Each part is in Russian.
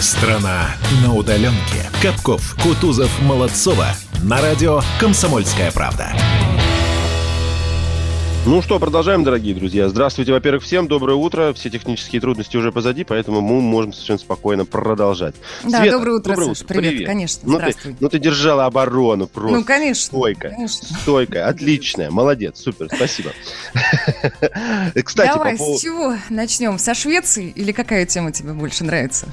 Страна на удаленке. Капков, Кутузов, Молодцова. На радио «Комсомольская правда». Ну что, продолжаем, дорогие друзья. Здравствуйте, во-первых, всем. Доброе утро. Все технические трудности уже позади, поэтому мы можем совершенно спокойно продолжать. Да, Света, доброе утро, доброе Саша. Привет, привет, конечно. Ну Здравствуй. Ты, ну ты держала оборону просто. Ну, конечно. Стойкая. Конечно. Стойкая. Отличная. Молодец. Супер. Спасибо. Кстати, Давай, по поводу... с чего начнем? Со Швеции или какая тема тебе больше нравится?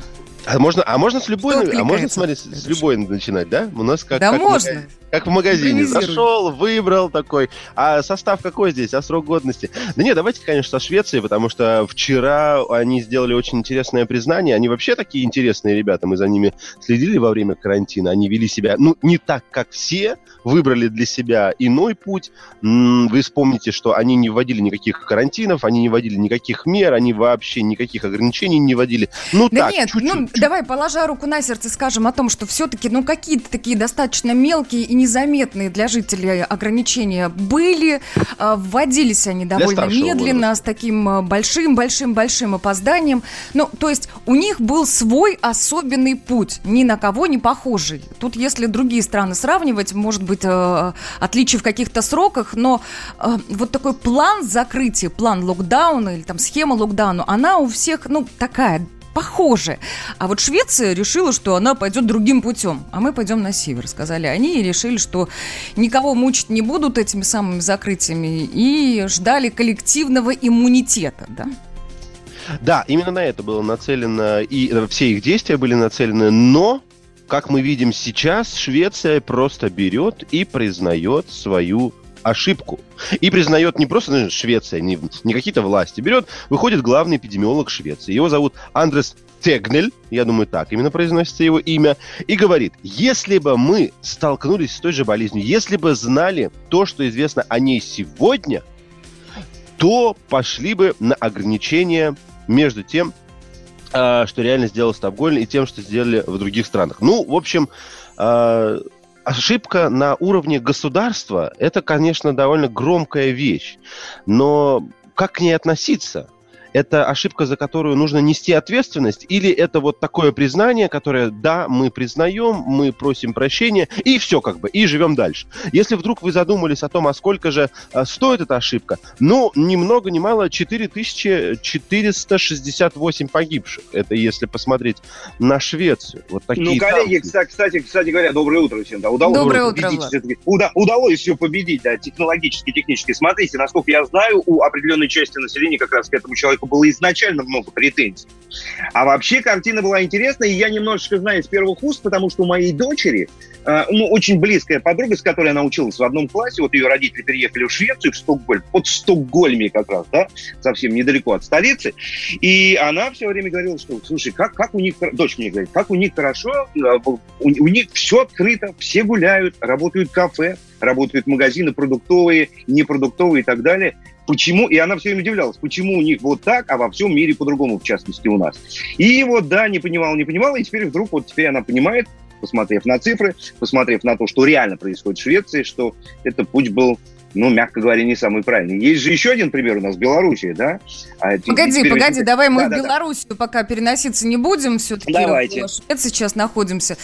А можно, а можно с любой, а можно смотреть с любой начинать, да? У нас как, да как можно. Магазин, как в магазине. Зашел, выбрал такой. А состав какой здесь? А срок годности? Да нет, давайте, конечно, со Швеции, потому что вчера они сделали очень интересное признание. Они вообще такие интересные ребята. Мы за ними следили во время карантина. Они вели себя, ну, не так, как все, выбрали для себя иной путь. Вы вспомните, что они не вводили никаких карантинов, они не вводили никаких мер, они вообще никаких ограничений не вводили. Ну, да так, нет, чуть-чуть. ну, давай, положа руку на сердце, скажем о том, что все-таки, ну, какие-то такие достаточно мелкие и незаметные для жителей ограничения были. А, вводились они довольно медленно, возраста. с таким большим-большим-большим а, опозданием. Ну, то есть у них был свой особенный путь, ни на кого не похожий. Тут, если другие страны сравнивать, может быть, а, отличий в каких-то сроках, но вот такой план закрытия, план локдауна или там схема локдауна, она у всех, ну, такая похоже. А вот Швеция решила, что она пойдет другим путем, а мы пойдем на север, сказали они, и решили, что никого мучить не будут этими самыми закрытиями, и ждали коллективного иммунитета, да? Да, именно на это было нацелено, и э, все их действия были нацелены, но как мы видим сейчас, Швеция просто берет и признает свою ошибку. И признает не просто ну, Швеция, не, не какие-то власти. Берет, выходит главный эпидемиолог Швеции. Его зовут Андрес Тегнель, я думаю, так именно произносится его имя, и говорит, если бы мы столкнулись с той же болезнью, если бы знали то, что известно о ней сегодня, то пошли бы на ограничения между тем, а, что реально сделал Стокгольм, и тем, что сделали в других странах. Ну, в общем, а, ошибка на уровне государства – это, конечно, довольно громкая вещь. Но как к ней относиться? Это ошибка, за которую нужно нести ответственность, или это вот такое признание, которое, да, мы признаем, мы просим прощения, и все как бы, и живем дальше. Если вдруг вы задумались о том, а сколько же а, стоит эта ошибка, ну, ни много ни мало, 4468 погибших. Это если посмотреть на Швецию. Вот такие ну, коллеги, кстати, кстати, кстати говоря, доброе утро всем. Да, удалось доброе утро, уда, удалось все победить, да, технологически, технически. Смотрите, насколько я знаю, у определенной части населения как раз к этому человеку человеку было изначально много претензий. А вообще картина была интересная, и я немножечко знаю из первых уст, потому что у моей дочери, э, ну, очень близкая подруга, с которой она училась в одном классе, вот ее родители переехали в Швецию, в Стокгольм, под Стокгольме как раз, да, совсем недалеко от столицы, и она все время говорила, что, слушай, как, как у них, дочь мне говорит, как у них хорошо, э, у, у них все открыто, все гуляют, работают кафе, работают магазины продуктовые, непродуктовые и так далее. Почему? И она все время удивлялась, почему у них вот так, а во всем мире по-другому, в частности, у нас. И вот, да, не понимала, не понимала, и теперь вдруг вот теперь она понимает, посмотрев на цифры, посмотрев на то, что реально происходит в Швеции, что этот путь был ну, мягко говоря, не самый правильный. Есть же еще один пример у нас, Белоруссия, да? А погоди, погоди, мы... давай мы да, в да, Белоруссию да. пока переноситься не будем, все-таки Давайте. в Швеции сейчас находимся.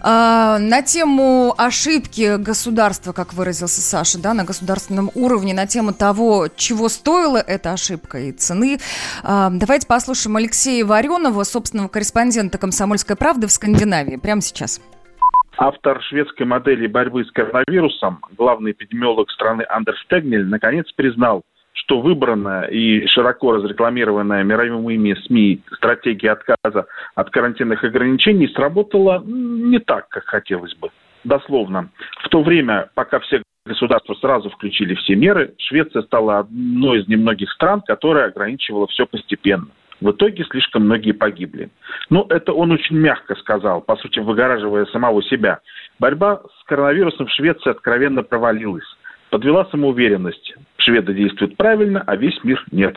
А, на тему ошибки государства, как выразился Саша, да, на государственном уровне, на тему того, чего стоила эта ошибка и цены. А, давайте послушаем Алексея Варенова, собственного корреспондента «Комсомольской правды» в Скандинавии, прямо сейчас. Автор шведской модели борьбы с коронавирусом, главный эпидемиолог страны Андерс Тегнель, наконец признал, что выбранная и широко разрекламированная мировыми СМИ стратегия отказа от карантинных ограничений сработала не так, как хотелось бы. Дословно. В то время, пока все государства сразу включили все меры, Швеция стала одной из немногих стран, которая ограничивала все постепенно. В итоге слишком многие погибли. Но это он очень мягко сказал, по сути выгораживая самого себя. Борьба с коронавирусом в Швеции откровенно провалилась. Подвела самоуверенность. Шведы действуют правильно, а весь мир нет.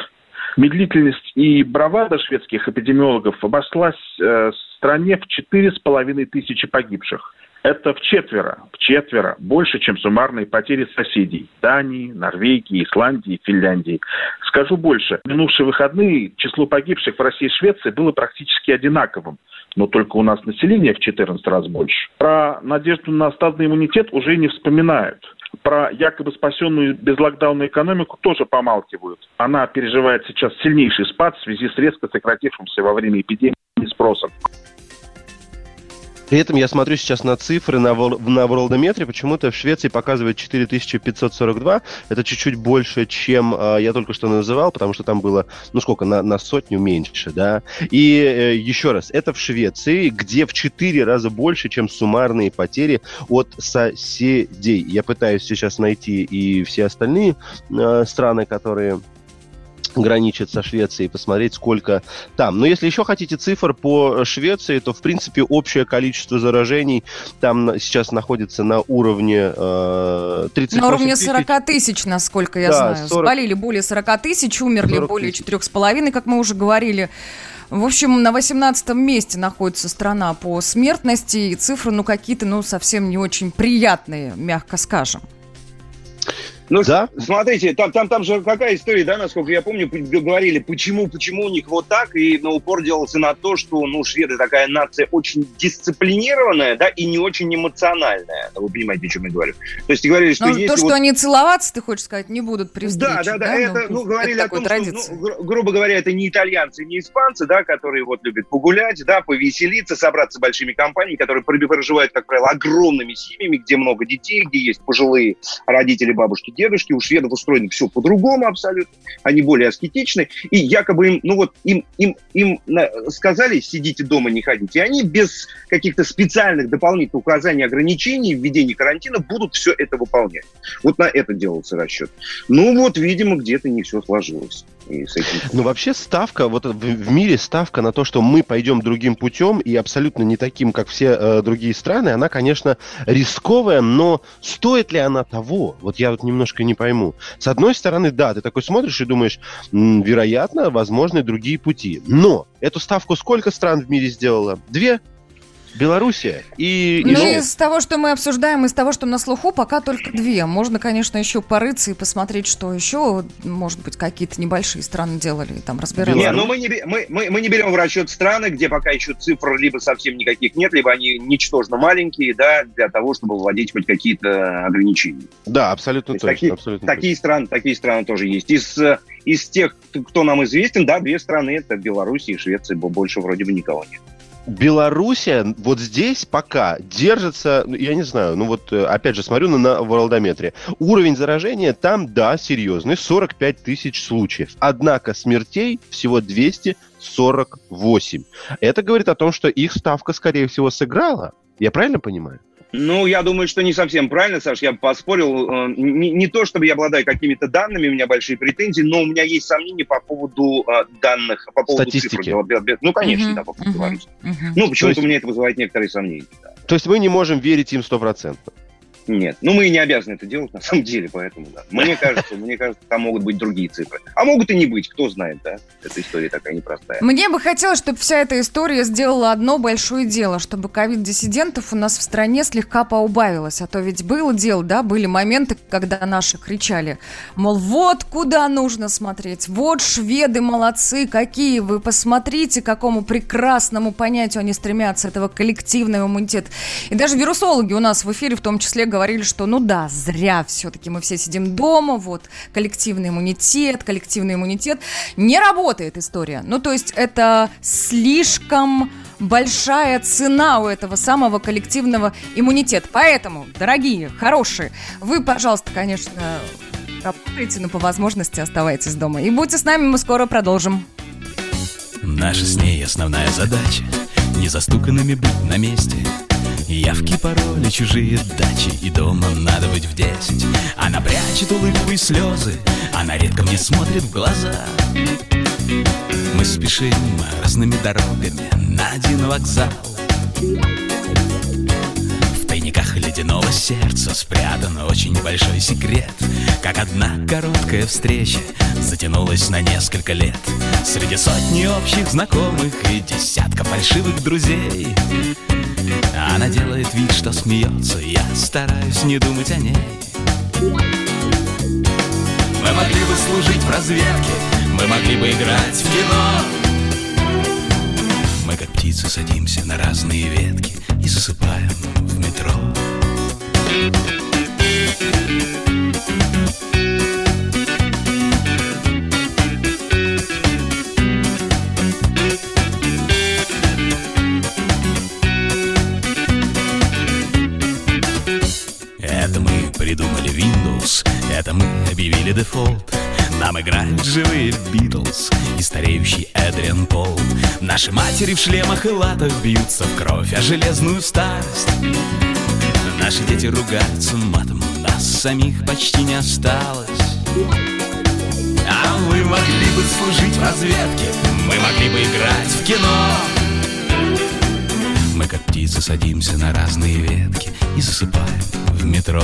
Медлительность и бравада шведских эпидемиологов обошлась э, стране в четыре с половиной тысячи погибших. Это в четверо, в четверо больше, чем суммарные потери соседей Дании, Норвегии, Исландии, Финляндии. Скажу больше. В минувшие выходные число погибших в России и Швеции было практически одинаковым но только у нас население в 14 раз больше. Про надежду на стадный иммунитет уже не вспоминают. Про якобы спасенную без локдауна экономику тоже помалкивают. Она переживает сейчас сильнейший спад в связи с резко сократившимся во время эпидемии спросом. При этом я смотрю сейчас на цифры на, на Worldometре, почему-то в Швеции показывает 4542. Это чуть-чуть больше, чем э, я только что называл, потому что там было, ну сколько, на, на сотню меньше, да. И э, еще раз, это в Швеции, где в 4 раза больше, чем суммарные потери от соседей. Я пытаюсь сейчас найти и все остальные э, страны, которые граничит со Швецией, посмотреть, сколько там. Но если еще хотите цифр по Швеции, то, в принципе, общее количество заражений там сейчас находится на уровне э, 30 На уровне 40 тысяч, насколько я да, знаю. 40... Заболели более 40 тысяч, умерли более 4,5, как мы уже говорили. В общем, на 18 месте находится страна по смертности, и цифры, ну, какие-то, ну, совсем не очень приятные, мягко скажем. Ну, да? смотрите, там, там, там же какая история, да, насколько я помню, говорили, почему, почему у них вот так, и на упор делался на то, что, ну, шведы такая нация очень дисциплинированная, да, и не очень эмоциональная. Вы понимаете, о чем я говорю. То есть говорили, что ну, если То, что вот... они целоваться, ты хочешь сказать, не будут при встрече, Да, да, да, да это, ну, говорили это о том, что, ну, гру- грубо говоря, это не итальянцы, не испанцы, да, которые вот любят погулять, да, повеселиться, собраться большими компаниями, которые проживают, как правило, огромными семьями, где много детей, где есть пожилые родители, бабушки, дедушки, у шведов устроено все по-другому абсолютно, они более аскетичны, и якобы им, ну вот, им, им, им сказали, сидите дома, не ходите, и они без каких-то специальных дополнительных указаний, ограничений, введения карантина будут все это выполнять. Вот на это делался расчет. Ну вот, видимо, где-то не все сложилось. И с этим... Ну, вообще ставка, вот в, мире ставка на то, что мы пойдем другим путем и абсолютно не таким, как все э, другие страны, она, конечно, рисковая, но стоит ли она того? Вот я вот немножко не пойму. С одной стороны, да, ты такой смотришь и думаешь, вероятно, возможны другие пути. Но эту ставку сколько стран в мире сделало? Две? Белоруссия и... Ну, и из того, что мы обсуждаем, из того, что на слуху, пока только две. Можно, конечно, еще порыться и посмотреть, что еще, может быть, какие-то небольшие страны делали, там разбираться. Нет, ну мы не, мы, мы, мы не берем в расчет страны, где пока еще цифр либо совсем никаких нет, либо они ничтожно маленькие, да, для того, чтобы вводить хоть какие-то ограничения. Да, абсолютно точно. Такие, абсолютно такие, точно. Страны, такие страны тоже есть. Из, из тех, кто нам известен, да, две страны, это Беларусь и Швеция, больше вроде бы никого нет. Белоруссия вот здесь пока держится, ну, я не знаю, ну вот э, опять же смотрю на, на Worldometре. Уровень заражения там, да, серьезный, 45 тысяч случаев. Однако смертей всего 248. Это говорит о том, что их ставка, скорее всего, сыграла. Я правильно понимаю? Ну, я думаю, что не совсем правильно, Саш. Я поспорил. Э, не, не то, чтобы я обладаю какими-то данными, у меня большие претензии, но у меня есть сомнения по поводу э, данных, по поводу Статистики. цифр. Ну, конечно, uh-huh, да, по поводу uh-huh, uh-huh. Ну, почему-то есть... у меня это вызывает некоторые сомнения. Да. То есть мы не можем верить им стопроцентно? Нет. Ну, мы и не обязаны это делать, на самом деле, поэтому, да. Мне кажется, мне кажется, там могут быть другие цифры. А могут и не быть, кто знает, да. Эта история такая непростая. Мне бы хотелось, чтобы вся эта история сделала одно большое дело, чтобы ковид-диссидентов у нас в стране слегка поубавилось. А то ведь было дело, да, были моменты, когда наши кричали, мол, вот куда нужно смотреть, вот шведы молодцы, какие вы, посмотрите, какому прекрасному понятию они стремятся, этого коллективного иммунитета. И даже вирусологи у нас в эфире в том числе говорили, что ну да, зря все-таки мы все сидим дома, вот коллективный иммунитет, коллективный иммунитет. Не работает история. Ну то есть это слишком большая цена у этого самого коллективного иммунитета. Поэтому, дорогие, хорошие, вы, пожалуйста, конечно, работайте, но по возможности оставайтесь дома. И будьте с нами, мы скоро продолжим. Наша с ней основная задача Не застуканными быть на месте Явки, пароли, чужие дачи И дома надо быть в десять. Она прячет улыбку и слезы Она редко мне смотрит в глаза. Мы спешим разными дорогами На один вокзал тайниках ледяного сердца Спрятан очень большой секрет. Как одна короткая встреча Затянулась на несколько лет. Среди сотни общих знакомых И десятка фальшивых друзей. Она делает вид, что смеется Я стараюсь не думать о ней. Мы могли бы служить в разведке Мы могли бы играть в кино. Мы как птицы садимся на разные ветки И засыпаем в метро. Придумали Windows Это мы объявили дефолт Нам играют живые Битлз И стареющий Эдриан Пол. Наши матери в шлемах и латах Бьются в кровь о железную старость. Наши дети ругаются матом Нас самих почти не осталось. А мы могли бы служить в разведке Мы могли бы играть в кино. Мы как птицы садимся на разные ветки И засыпаем в метро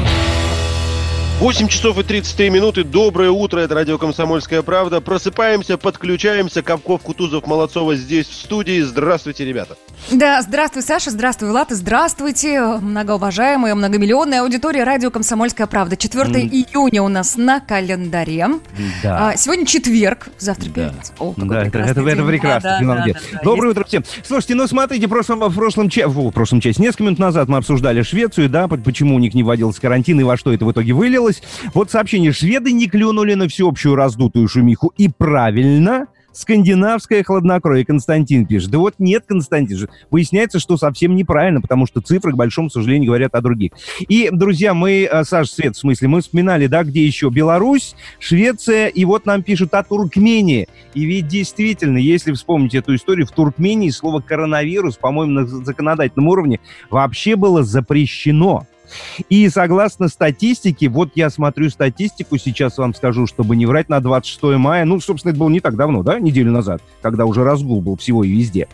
8 часов и 33 минуты. Доброе утро. Это радио «Комсомольская правда». Просыпаемся, подключаемся. Капков, Кутузов, Молодцова здесь в студии. Здравствуйте, ребята. Да, здравствуй, Саша, здравствуй, Влад, здравствуйте, многоуважаемая, многомиллионная аудитория радио «Комсомольская правда». 4 mm. июня у нас на календаре. Да. А, сегодня четверг, завтра да. пятница. О, да, это, это, это прекрасно. Да, да, да, да, Доброе утро всем. Слушайте, ну смотрите, в прошлом, в прошлом, в прошлом часе, несколько минут назад мы обсуждали Швецию, да, почему у них не вводился карантин и во что это в итоге вылилось случилось. Вот сообщение. Шведы не клюнули на всеобщую раздутую шумиху. И правильно, скандинавское хладнокровие. Константин пишет. Да вот нет, Константин. Выясняется, что совсем неправильно, потому что цифры, к большому сожалению, говорят о других. И, друзья, мы, э, Саш, Свет, в смысле, мы вспоминали, да, где еще? Беларусь, Швеция, и вот нам пишут о Туркмении. И ведь действительно, если вспомнить эту историю, в Туркмении слово коронавирус, по-моему, на законодательном уровне вообще было запрещено. И согласно статистике, вот я смотрю статистику, сейчас вам скажу, чтобы не врать, на 26 мая, ну, собственно, это было не так давно, да, неделю назад, когда уже разгул был всего и везде.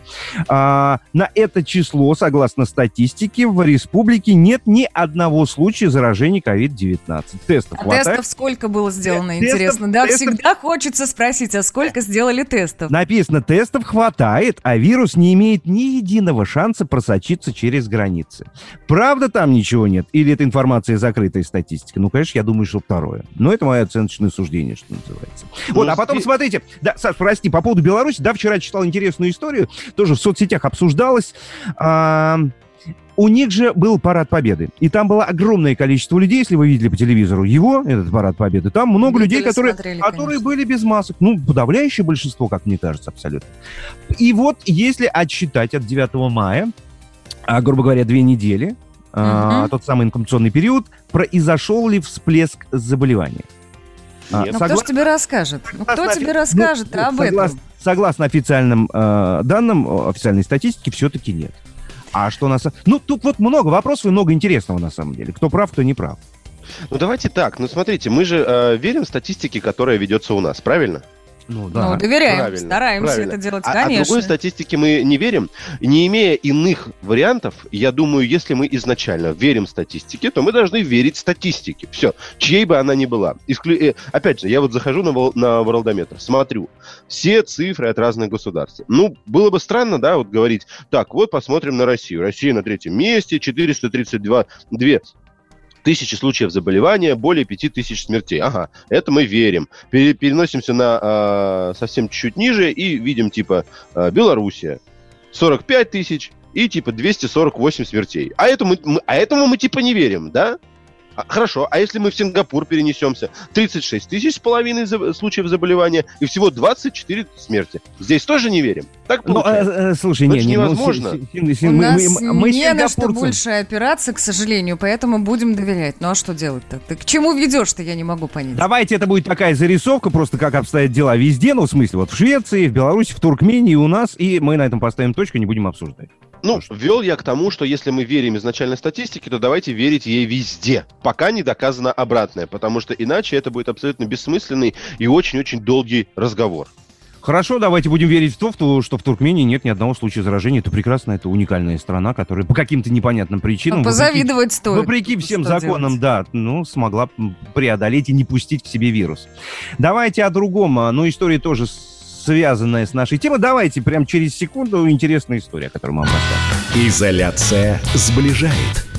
А, на это число, согласно статистике, в республике нет ни одного случая заражения COVID-19. Тестов а хватает? Тестов сколько было сделано, тестов, интересно? Да, тестов... всегда хочется спросить, а сколько сделали тестов? Написано, тестов хватает, а вирус не имеет ни единого шанса просочиться через границы. Правда, там ничего нет? Или это информация закрытая статистика? Ну, конечно, я думаю, что второе. Но это мое оценочное суждение, что называется. Ну, вот, а потом, смотрите, да, Саш, прости, по поводу Беларуси, да, вчера читал интересную историю, тоже в соцсетях обсуждалась. А, у них же был парад победы. И там было огромное количество людей, если вы видели по телевизору его, этот парад победы. Там много Видели, людей, которые, смотрели, которые были без масок. Ну, подавляющее большинство, как мне кажется, абсолютно. И вот, если отсчитать от 9 мая, а, грубо говоря, две недели, а, тот самый инкубационный период, произошел ли всплеск заболевания. А, Нет. Ну, согла... кто же тебе расскажет? Ну, кто тебе расскажет ну, об согласно, этом? Согласно официальным э, данным, официальной статистике, все-таки нет. А что у нас... Ну, тут вот много вопросов и много интересного на самом деле. Кто прав, кто не прав. Ну, давайте так. Ну, смотрите, мы же э, верим статистике, которая ведется у нас, правильно? Ну, да. ну доверяем, правильно, стараемся правильно. это делать, а, конечно. А другой статистике мы не верим. Не имея иных вариантов, я думаю, если мы изначально верим статистике, то мы должны верить статистике. Все, чьей бы она ни была. Исклю... Э, опять же, я вот захожу на, на Worldometer, смотрю, все цифры от разных государств. Ну, было бы странно, да, вот говорить, так, вот посмотрим на Россию. Россия на третьем месте, 432 2 тысячи случаев заболевания, более пяти тысяч смертей. Ага, это мы верим. Переносимся на э, совсем чуть-чуть ниже и видим, типа, э, Белоруссия. 45 тысяч и, типа, 248 смертей. А, этому мы, а этому мы, типа, не верим, да? А, хорошо, а если мы в Сингапур перенесемся? 36 тысяч с половиной за, случаев заболевания и всего 24 смерти. Здесь тоже не верим? Так ну, получается? Ну, э, слушай, не, не, невозможно. Ну, с, с, с, У мы, нас мы, мы не на что больше опираться, к сожалению, поэтому будем доверять. Ну а что делать-то? Ты к чему ведешь-то, я не могу понять. Давайте это будет такая зарисовка, просто как обстоят дела везде, ну, в смысле, вот в Швеции, в Беларуси, в Туркмении, у нас, и мы на этом поставим точку, не будем обсуждать. Ну, ввел я к тому, что если мы верим изначальной статистике, то давайте верить ей везде, пока не доказано обратное, потому что иначе это будет абсолютно бессмысленный и очень-очень долгий разговор. Хорошо, давайте будем верить в то, что в Туркмении нет ни одного случая заражения. Это прекрасно, это уникальная страна, которая по каким-то непонятным причинам... Позавидовать вопреки, стоит. Вопреки всем законам, делать? да, ну, смогла преодолеть и не пустить к себе вирус. Давайте о другом. А, ну, история тоже связанная с нашей темой. Давайте прямо через секунду интересная история, которую мы вам расскажем. Изоляция сближает.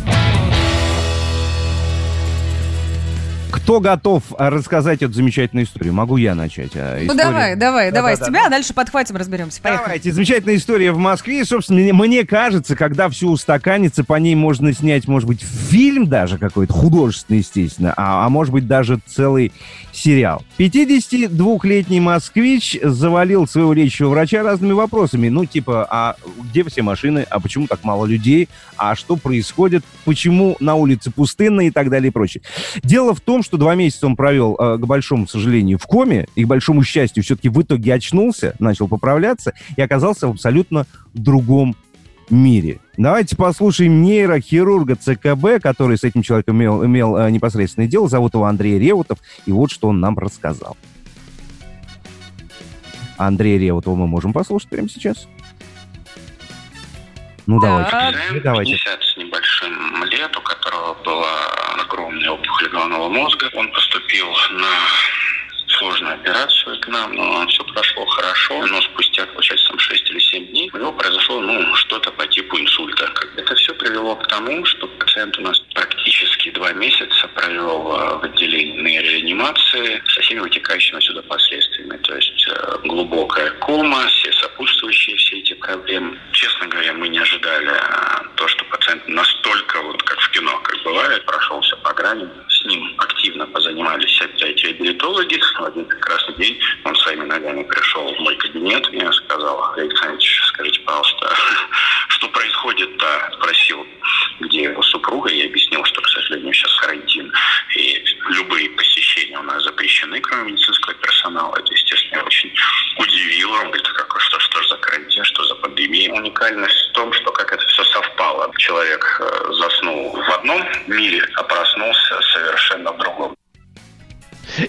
Кто готов рассказать эту замечательную историю? Могу я начать. А ну давай, давай, да, давай да, с да, тебя, да. а дальше подхватим, разберемся. Поехали. Давайте. Замечательная история в Москве. Собственно, мне, мне кажется, когда все устаканится, по ней можно снять, может быть, фильм даже какой-то, художественный, естественно, а, а может быть, даже целый сериал. 52-летний москвич завалил своего лечащего врача разными вопросами. Ну, типа, а где все машины? А почему так мало людей? А что происходит? Почему на улице пустынно и так далее и прочее. Дело в том, что два месяца он провел, э, к большому сожалению, в коме, и, к большому счастью, все-таки в итоге очнулся, начал поправляться и оказался в абсолютно другом мире. Давайте послушаем нейрохирурга ЦКБ, который с этим человеком имел, имел э, непосредственное дело. Зовут его Андрей Реутов. И вот что он нам рассказал. Андрея Реутова мы можем послушать прямо сейчас. Ну, да. давайте. давайте. 50 с небольшим лет, у которого была огромная опухоль головного мозга. Он поступил на сложную операцию к нам, но все прошло хорошо. Но спустя, получается, там 6 или 7 дней у него произошло ну, что-то по типу инсульта. Это все привело к тому, что пациент у нас практически два месяца провел э, в отделении реанимации со всеми вытекающими отсюда последствиями. То есть э, глубокая кома, все сопутствующие все эти проблемы. Честно говоря, мы не ожидали э, то, что пациент настолько, вот как в кино, как бывает, прошелся по грани. С ним активно позанимались опять реабилитологи. В один прекрасный день он своими ногами пришел в мой кабинет и сказал, Александр скажите, пожалуйста, что происходит-то? Спросил, где его супруга. Я объяснил, что, к сожалению, сейчас карантин. И любые посещения у нас запрещены, кроме медицинского персонала. Это, естественно, очень удивило. Он говорит, как, что, что же за карантин, что за пандемия? Уникальность в том, что как это все совпало. Человек э, заснул в одном мире, а проснулся совершенно в другом.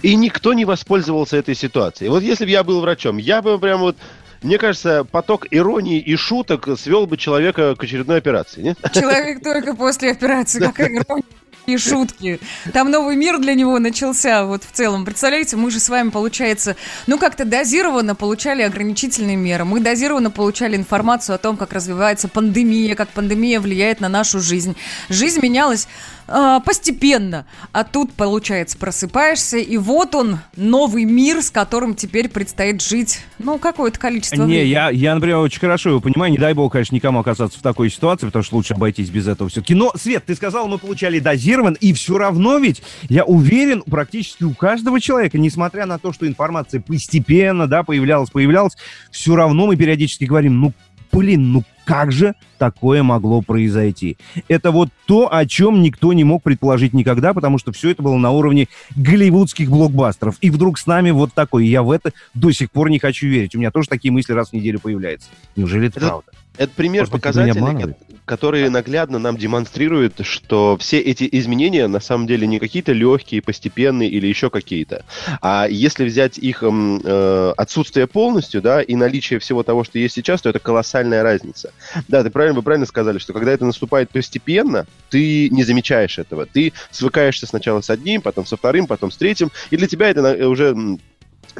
И никто не воспользовался этой ситуацией. Вот если бы я был врачом, я бы прям вот мне кажется, поток иронии и шуток свел бы человека к очередной операции, нет? Человек только после операции, какая ирония и шутки. Там новый мир для него начался вот в целом. Представляете, мы же с вами, получается, ну как-то дозированно получали ограничительные меры. Мы дозированно получали информацию о том, как развивается пандемия, как пандемия влияет на нашу жизнь. Жизнь менялась э, постепенно. А тут, получается, просыпаешься, и вот он, новый мир, с которым теперь предстоит жить, ну, какое-то количество Не, я, я, например, очень хорошо его понимаю. Не дай бог, конечно, никому оказаться в такой ситуации, потому что лучше обойтись без этого все-таки. Но, Свет, ты сказал, мы получали дозирован, и все равно ведь, я уверен, практически у каждого человека, несмотря на то, что информация постепенно, да, появлялась, появлялась, все равно мы периодически говорим, ну, блин, ну как же такое могло произойти? Это вот то, о чем никто не мог предположить никогда, потому что все это было на уровне голливудских блокбастеров. И вдруг с нами вот такой. Я в это до сих пор не хочу верить. У меня тоже такие мысли раз в неделю появляются. Неужели это, это правда? Это пример Может, показательный, который наглядно нам демонстрирует, что все эти изменения на самом деле не какие-то легкие, постепенные или еще какие-то. А если взять их э, отсутствие полностью, да, и наличие всего того, что есть сейчас, то это колоссальная разница. Да, ты правильно, вы правильно сказали, что когда это наступает постепенно, ты не замечаешь этого. Ты свыкаешься сначала с одним, потом со вторым, потом с третьим, и для тебя это уже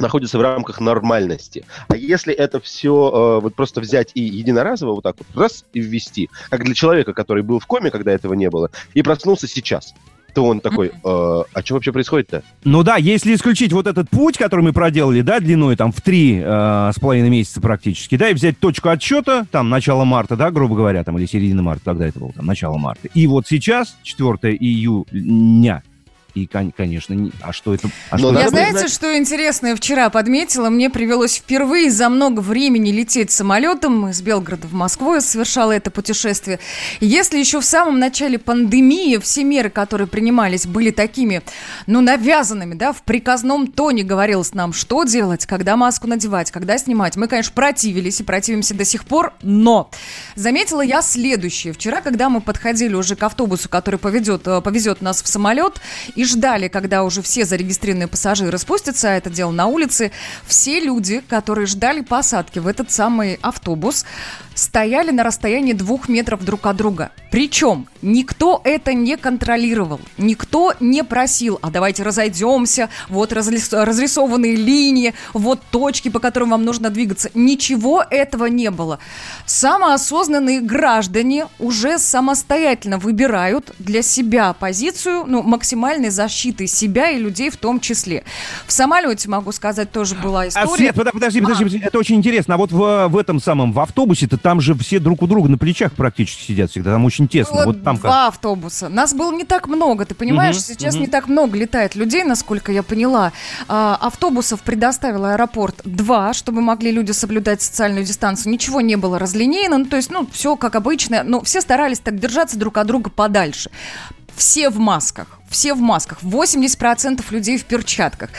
находится в рамках нормальности. А если это все э, вот просто взять и единоразово вот так вот раз и ввести, как для человека, который был в коме, когда этого не было, и проснулся сейчас, то он такой, э, а что вообще происходит-то? Ну да, если исключить вот этот путь, который мы проделали, да, длиной там в три э, с половиной месяца практически, да, и взять точку отсчета, там, начало марта, да, грубо говоря, там, или середина марта, тогда это было, там, начало марта. И вот сейчас, 4 июня, и, конечно, не... а что это? А что я знаете, знать? что интересное вчера подметила? Мне привелось впервые за много времени лететь самолетом из Белгорода в Москву. Я совершала это путешествие. Если еще в самом начале пандемии все меры, которые принимались, были такими, ну, навязанными, да, в приказном тоне говорилось нам, что делать, когда маску надевать, когда снимать. Мы, конечно, противились и противимся до сих пор, но заметила я следующее. Вчера, когда мы подходили уже к автобусу, который поведет, э, повезет нас в самолет, и ждали, когда уже все зарегистрированные пассажиры спустятся, а это дело на улице, все люди, которые ждали посадки в этот самый автобус, стояли на расстоянии двух метров друг от друга. Причем никто это не контролировал, никто не просил, а давайте разойдемся, вот разрисованные линии, вот точки, по которым вам нужно двигаться. Ничего этого не было. Самоосознанные граждане уже самостоятельно выбирают для себя позицию ну, максимальной защиты себя и людей в том числе. В самолете, могу сказать, тоже была а, история. А, Свет, подожди, подожди, а. это очень интересно. А вот в, в этом самом, в автобусе-то там же все друг у друга на плечах практически сидят всегда, там очень тесно. Вот, вот там два как... автобуса. Нас было не так много, ты понимаешь? Угу, Сейчас угу. не так много летает людей, насколько я поняла. А, автобусов предоставил аэропорт два, чтобы могли люди соблюдать социальную дистанцию. Ничего не было разлинейно, ну, то есть, ну, все как обычно. Но все старались так держаться друг от друга подальше. Все в масках все в масках, 80% людей в перчатках.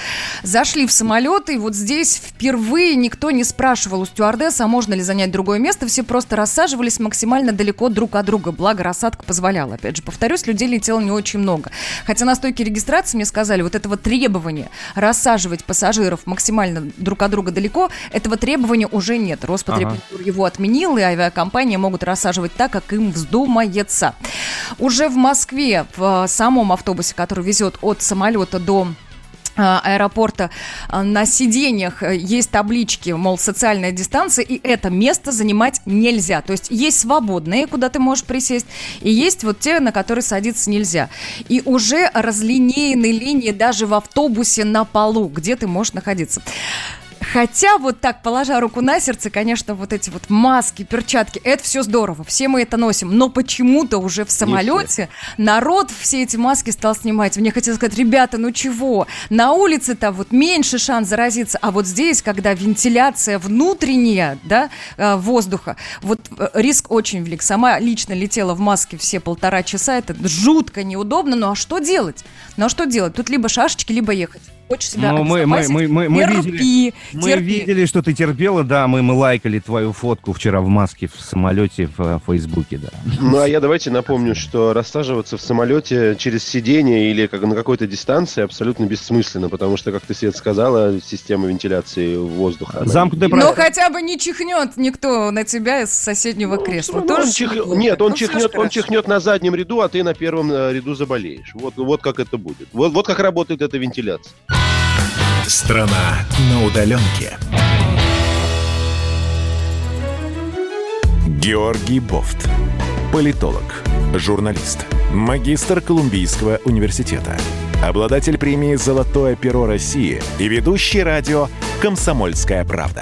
Зашли в самолет, и вот здесь впервые никто не спрашивал у стюардесса, а можно ли занять другое место, все просто рассаживались максимально далеко друг от друга, благо рассадка позволяла. Опять же, повторюсь, людей летело не очень много. Хотя на стойке регистрации мне сказали, вот этого требования рассаживать пассажиров максимально друг от друга далеко, этого требования уже нет. Роспотребнадзор ага. его отменил, и авиакомпании могут рассаживать так, как им вздумается. Уже в Москве в самом автобусе автобусе, который везет от самолета до а, аэропорта а, на сиденьях э, есть таблички, мол, социальная дистанция, и это место занимать нельзя. То есть есть свободные, куда ты можешь присесть, и есть вот те, на которые садиться нельзя. И уже разлинеены линии даже в автобусе на полу, где ты можешь находиться. Хотя вот так, положа руку на сердце, конечно, вот эти вот маски, перчатки, это все здорово, все мы это носим, но почему-то уже в самолете народ все эти маски стал снимать. Мне хотелось сказать, ребята, ну чего, на улице-то вот меньше шанс заразиться, а вот здесь, когда вентиляция внутренняя, да, э, воздуха, вот э, риск очень велик. Сама лично летела в маске все полтора часа, это жутко неудобно, ну а что делать? Ну а что делать? Тут либо шашечки, либо ехать хочешь себя ну, мы, мы, мы, мы, мы терпи, видели, терпи. Мы видели, что ты терпела, да, мы, мы лайкали твою фотку вчера в маске в самолете в э, Фейсбуке, да. Ну, а я давайте напомню, что рассаживаться в самолете через сиденье или как на какой-то дистанции абсолютно бессмысленно, потому что, как ты, Свет, сказала, система вентиляции воздуха... Замкнутая Но хотя бы не чихнет никто на тебя из соседнего ну, кресла. Ну, Тоже он чих... Нет, он, ну, чихнет, он чихнет на заднем ряду, а ты на первом э, ряду заболеешь. Вот, вот как это будет. Вот, вот как работает эта вентиляция. Страна на удаленке. Георгий Бофт. Политолог, журналист, магистр Колумбийского университета, обладатель премии «Золотое перо России» и ведущий радио «Комсомольская правда».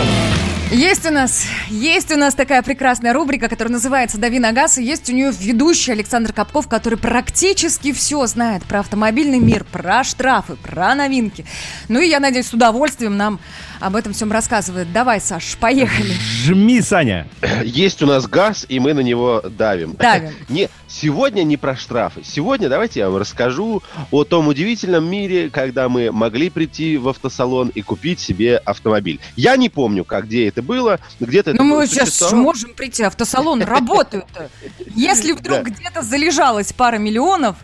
Есть у нас, есть у нас такая прекрасная рубрика, которая называется «Дави на газ», и есть у нее ведущий Александр Капков, который практически все знает про автомобильный мир, про штрафы, про новинки. Ну и я надеюсь, с удовольствием нам об этом всем рассказывает. Давай, Саш, поехали. Жми, Саня. Есть у нас газ, и мы на него давим. Давим. Не, сегодня не про штрафы. Сегодня давайте я вам расскажу о том удивительном мире, когда мы могли прийти в автосалон и купить себе автомобиль. Я не помню, как где это было, где-то... Ну, мы сейчас можем прийти, автосалон работают. Если вдруг где-то залежалась пара миллионов,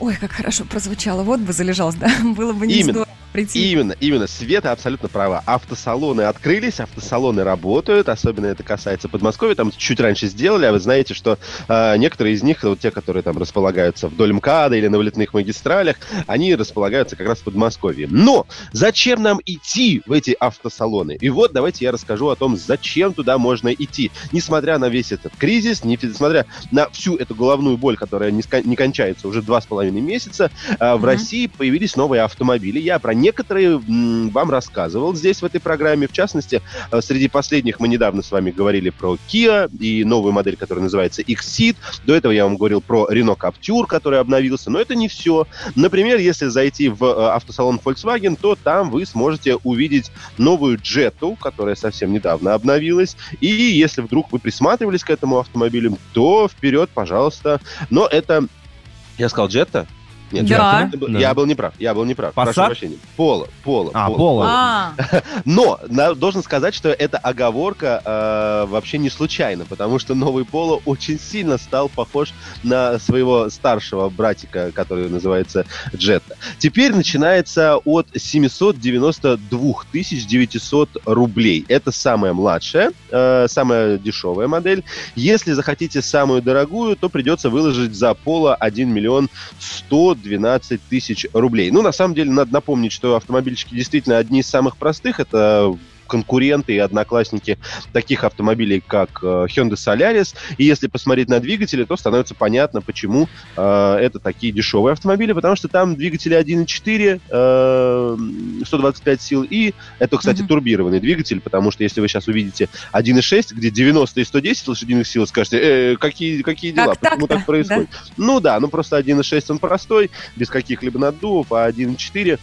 Ой, как хорошо прозвучало. Вот бы залежалось, да? Было бы не Именно. Прийти. Именно, именно. Света абсолютно права. Автосалоны открылись, автосалоны работают, особенно это касается Подмосковья, там чуть раньше сделали, а вы знаете, что э, некоторые из них, вот те, которые там располагаются вдоль МКАДа или на вылетных магистралях, они располагаются как раз в Подмосковье. Но зачем нам идти в эти автосалоны? И вот давайте я расскажу о том, зачем туда можно идти. Несмотря на весь этот кризис, несмотря на всю эту головную боль, которая не, не кончается уже два с половиной месяца, э, в mm-hmm. России появились новые автомобили. Я про некоторые вам рассказывал здесь в этой программе. В частности, э, среди последних мы недавно с вами говорили про Kia и новую модель, которая называется X-Seed. До этого я вам говорил про Renault Captur, который обновился. Но это не все. Например, если зайти в э, автосалон Volkswagen, то там вы сможете увидеть новую Jetta, которая совсем недавно обновилась. И если вдруг вы присматривались к этому автомобилю, то вперед, пожалуйста. Но это я сказал Джетта? Нет, да. я, да. я был неправ. Я был неправ. Passat? Прошу прощения. Поло, поло. А, поло. А. Но на, должен сказать, что эта оговорка э, вообще не случайна, потому что новый поло очень сильно стал похож на своего старшего братика, который называется Джетта. Теперь начинается от 792 900 рублей. Это самая младшая, э, самая дешевая модель. Если захотите самую дорогую, то придется выложить за поло 1 миллион 100 12 тысяч рублей. Ну, на самом деле, надо напомнить, что автомобильчики действительно одни из самых простых. Это конкуренты и одноклассники таких автомобилей, как э, Hyundai Solaris. И если посмотреть на двигатели, то становится понятно, почему э, это такие дешевые автомобили, потому что там двигатели 1.4, э, 125 сил, и это, кстати, mm-hmm. турбированный двигатель, потому что если вы сейчас увидите 1.6, где 90 и 110 лошадиных сил, скажете, э, какие, какие дела, как почему так происходит? Да? Ну да, ну просто 1.6 он простой, без каких-либо наддувов, а 1.4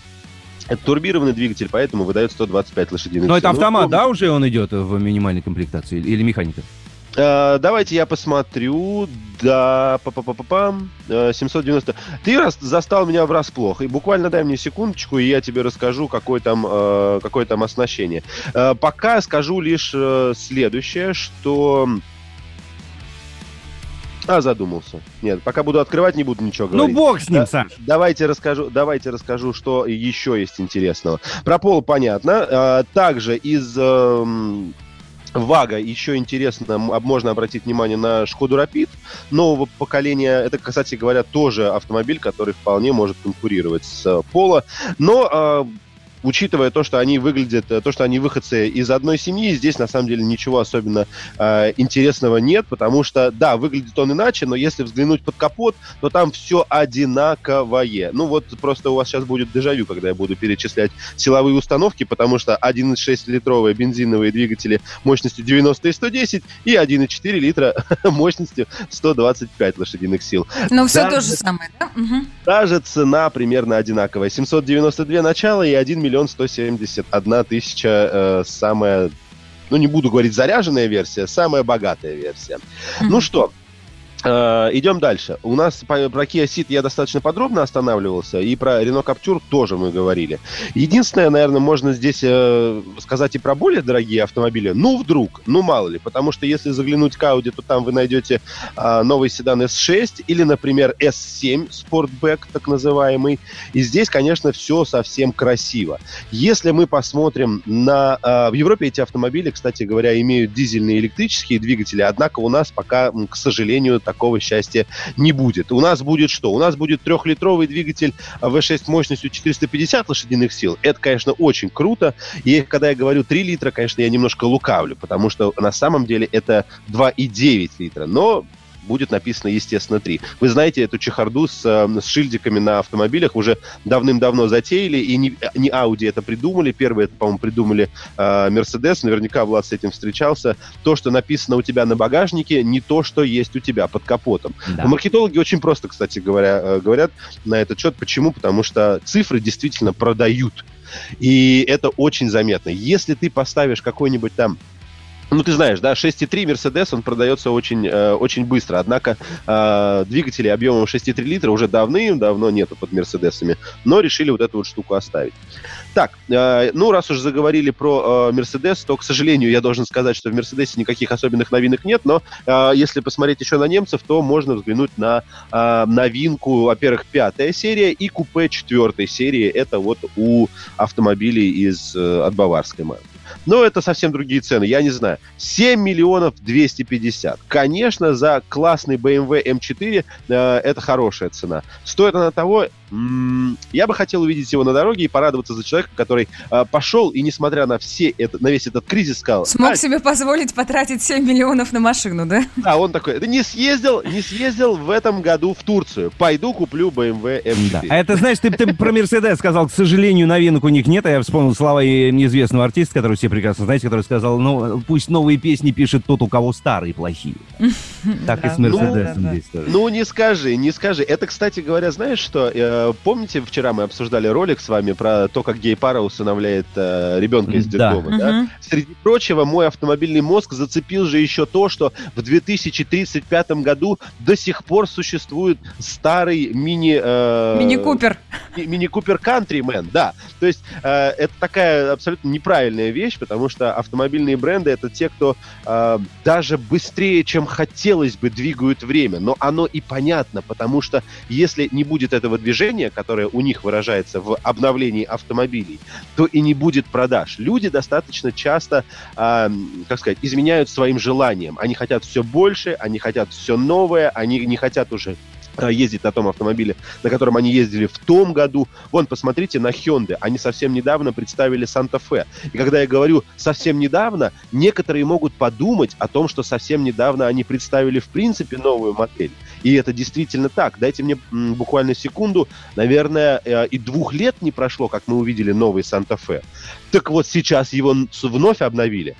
это турбированный двигатель, поэтому выдает 125 лошадиных. Но это автомат, ну, да, уже он идет в минимальной комплектации или механика? Uh, давайте я посмотрю. Да, па па па па пам 790. Ты раз застал меня врасплох. И буквально дай мне секундочку, и я тебе расскажу, какое там, uh, какое там оснащение. Uh, пока скажу лишь следующее, что а, задумался. Нет, пока буду открывать, не буду ничего ну, говорить. Ну, бог с ним, да, Саш. Давайте расскажу, давайте расскажу, что еще есть интересного. Про пол понятно. А, также из эм, Вага еще интересно, можно обратить внимание на Шкоду Рапид нового поколения. Это, кстати говоря, тоже автомобиль, который вполне может конкурировать с Поло. Но а, учитывая то, что они выглядят, э, то, что они выходцы из одной семьи, здесь на самом деле ничего особенно э, интересного нет, потому что, да, выглядит он иначе, но если взглянуть под капот, то там все одинаковое. Ну вот просто у вас сейчас будет дежавю, когда я буду перечислять силовые установки, потому что 1,6-литровые бензиновые двигатели мощностью 90 и 110 и 1,4 литра мощностью 125 лошадиных сил. Но все даже, то же самое, да? Угу. Даже цена примерно одинаковая. 792 начало и 1 миллион миллион сто семьдесят одна тысяча э, самая, ну не буду говорить заряженная версия, самая богатая версия. Mm-hmm. Ну что, идем дальше. У нас про Kia Ceed я достаточно подробно останавливался, и про Renault Captur тоже мы говорили. Единственное, наверное, можно здесь э, сказать и про более дорогие автомобили. Ну, вдруг, ну, мало ли. Потому что если заглянуть к Audi, то там вы найдете э, новый седан S6 или, например, S7 Sportback, так называемый. И здесь, конечно, все совсем красиво. Если мы посмотрим на... Э, в Европе эти автомобили, кстати говоря, имеют дизельные и электрические двигатели, однако у нас пока, к сожалению, так такого счастья не будет. У нас будет что? У нас будет трехлитровый двигатель V6 мощностью 450 лошадиных сил. Это, конечно, очень круто. И когда я говорю 3 литра, конечно, я немножко лукавлю, потому что на самом деле это 2,9 литра. Но будет написано, естественно, 3. Вы знаете эту чехарду с, э, с шильдиками на автомобилях уже давным-давно затеяли, и не, не Audi это придумали. Первые это, по-моему, придумали э, Mercedes. Наверняка Влад с этим встречался. То, что написано у тебя на багажнике, не то, что есть у тебя под капотом. Да. Маркетологи очень просто, кстати говоря, э, говорят на этот счет. Почему? Потому что цифры действительно продают. И это очень заметно. Если ты поставишь какой-нибудь там ну, ты знаешь, да, 6,3 Mercedes, он продается очень, э, очень быстро. Однако э, двигатели объемом 6,3 литра уже давным-давно нету под Мерседесами, но решили вот эту вот штуку оставить. Так, э, ну, раз уж заговорили про э, Mercedes, то, к сожалению, я должен сказать, что в Мерседесе никаких особенных новинок нет, но э, если посмотреть еще на немцев, то можно взглянуть на э, новинку, во-первых, пятая серия и купе четвертой серии. Это вот у автомобилей из, э, от баварской марки. Но это совсем другие цены, я не знаю. 7 миллионов 250. Конечно, за классный BMW M4 э, это хорошая цена. Стоит она того, я бы хотел увидеть его на дороге и порадоваться за человека, который э, пошел и, несмотря на, все это, на весь этот кризис, сказал... Смог а, себе позволить потратить 7 миллионов на машину, да? Да, он такой, да не съездил, не съездил в этом году в Турцию. Пойду куплю BMW M4. Да. А это, знаешь, ты, ты про Мерседес сказал, к сожалению, новинок у них нет, а я вспомнил слова неизвестного артиста, который все прекрасно знаете, который сказал, ну, пусть новые песни пишет тот, у кого старые плохие. Так и с Мерседесом здесь тоже. Ну, не скажи, не скажи. Это, кстати говоря, знаешь что, э, помните, вчера мы обсуждали ролик с вами про то, как гей-пара усыновляет э, ребенка из детдома, да? да? Среди прочего, мой автомобильный мозг зацепил же еще то, что в 2035 году до сих пор существует старый мини... Э, Мини-купер. Мини-купер Countryman, да. То есть э, это такая абсолютно неправильная вещь, потому что автомобильные бренды это те, кто э, даже быстрее, чем хотелось бы, двигают время. Но оно и понятно, потому что если не будет этого движения, которое у них выражается в обновлении автомобилей, то и не будет продаж. Люди достаточно часто, э, как сказать, изменяют своим желаниям. Они хотят все больше, они хотят все новое, они не хотят уже ездить на том автомобиле, на котором они ездили в том году. Вон, посмотрите на Hyundai. Они совсем недавно представили Санта-Фе. И когда я говорю совсем недавно, некоторые могут подумать о том, что совсем недавно они представили в принципе новую модель. И это действительно так. Дайте мне буквально секунду. Наверное, э, и двух лет не прошло, как мы увидели новый Санта-Фе. Так вот сейчас его вновь обновили.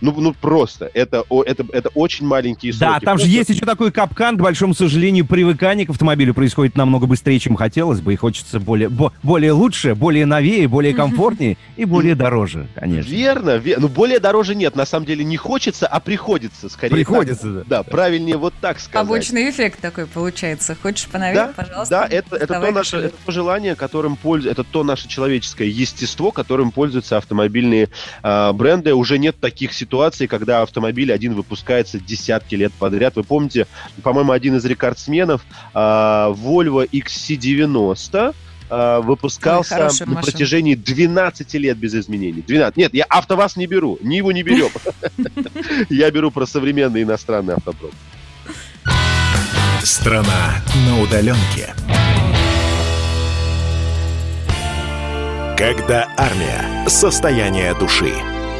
Ну, ну просто, это, это, это очень маленькие сроки. Да, там просто... же есть еще такой капкан, к большому сожалению, привыкание к автомобилю происходит намного быстрее, чем хотелось бы, и хочется более, бо, более лучше, более новее, более комфортнее и более дороже, конечно. Верно, верно, ну более дороже нет, на самом деле не хочется, а приходится, скорее. Приходится, так. да. Да, правильнее вот так сказать. Побочный эффект такой получается. Хочешь поновее, да, пожалуйста. Да, это, это, то наше, это то желание, которым пользуется, это то наше человеческое естество, которым пользуются автомобильные э, бренды. Уже нет таких ситуаций, ситуации, когда автомобиль один выпускается десятки лет подряд. Вы помните, по-моему, один из рекордсменов э, Volvo XC90 э, выпускался Ой, на протяжении 12 лет без изменений. 12. Нет, я АвтоВАЗ не беру, Ниву не берем. Я беру про современный иностранный автопром. Страна на удаленке. Когда армия. Состояние души.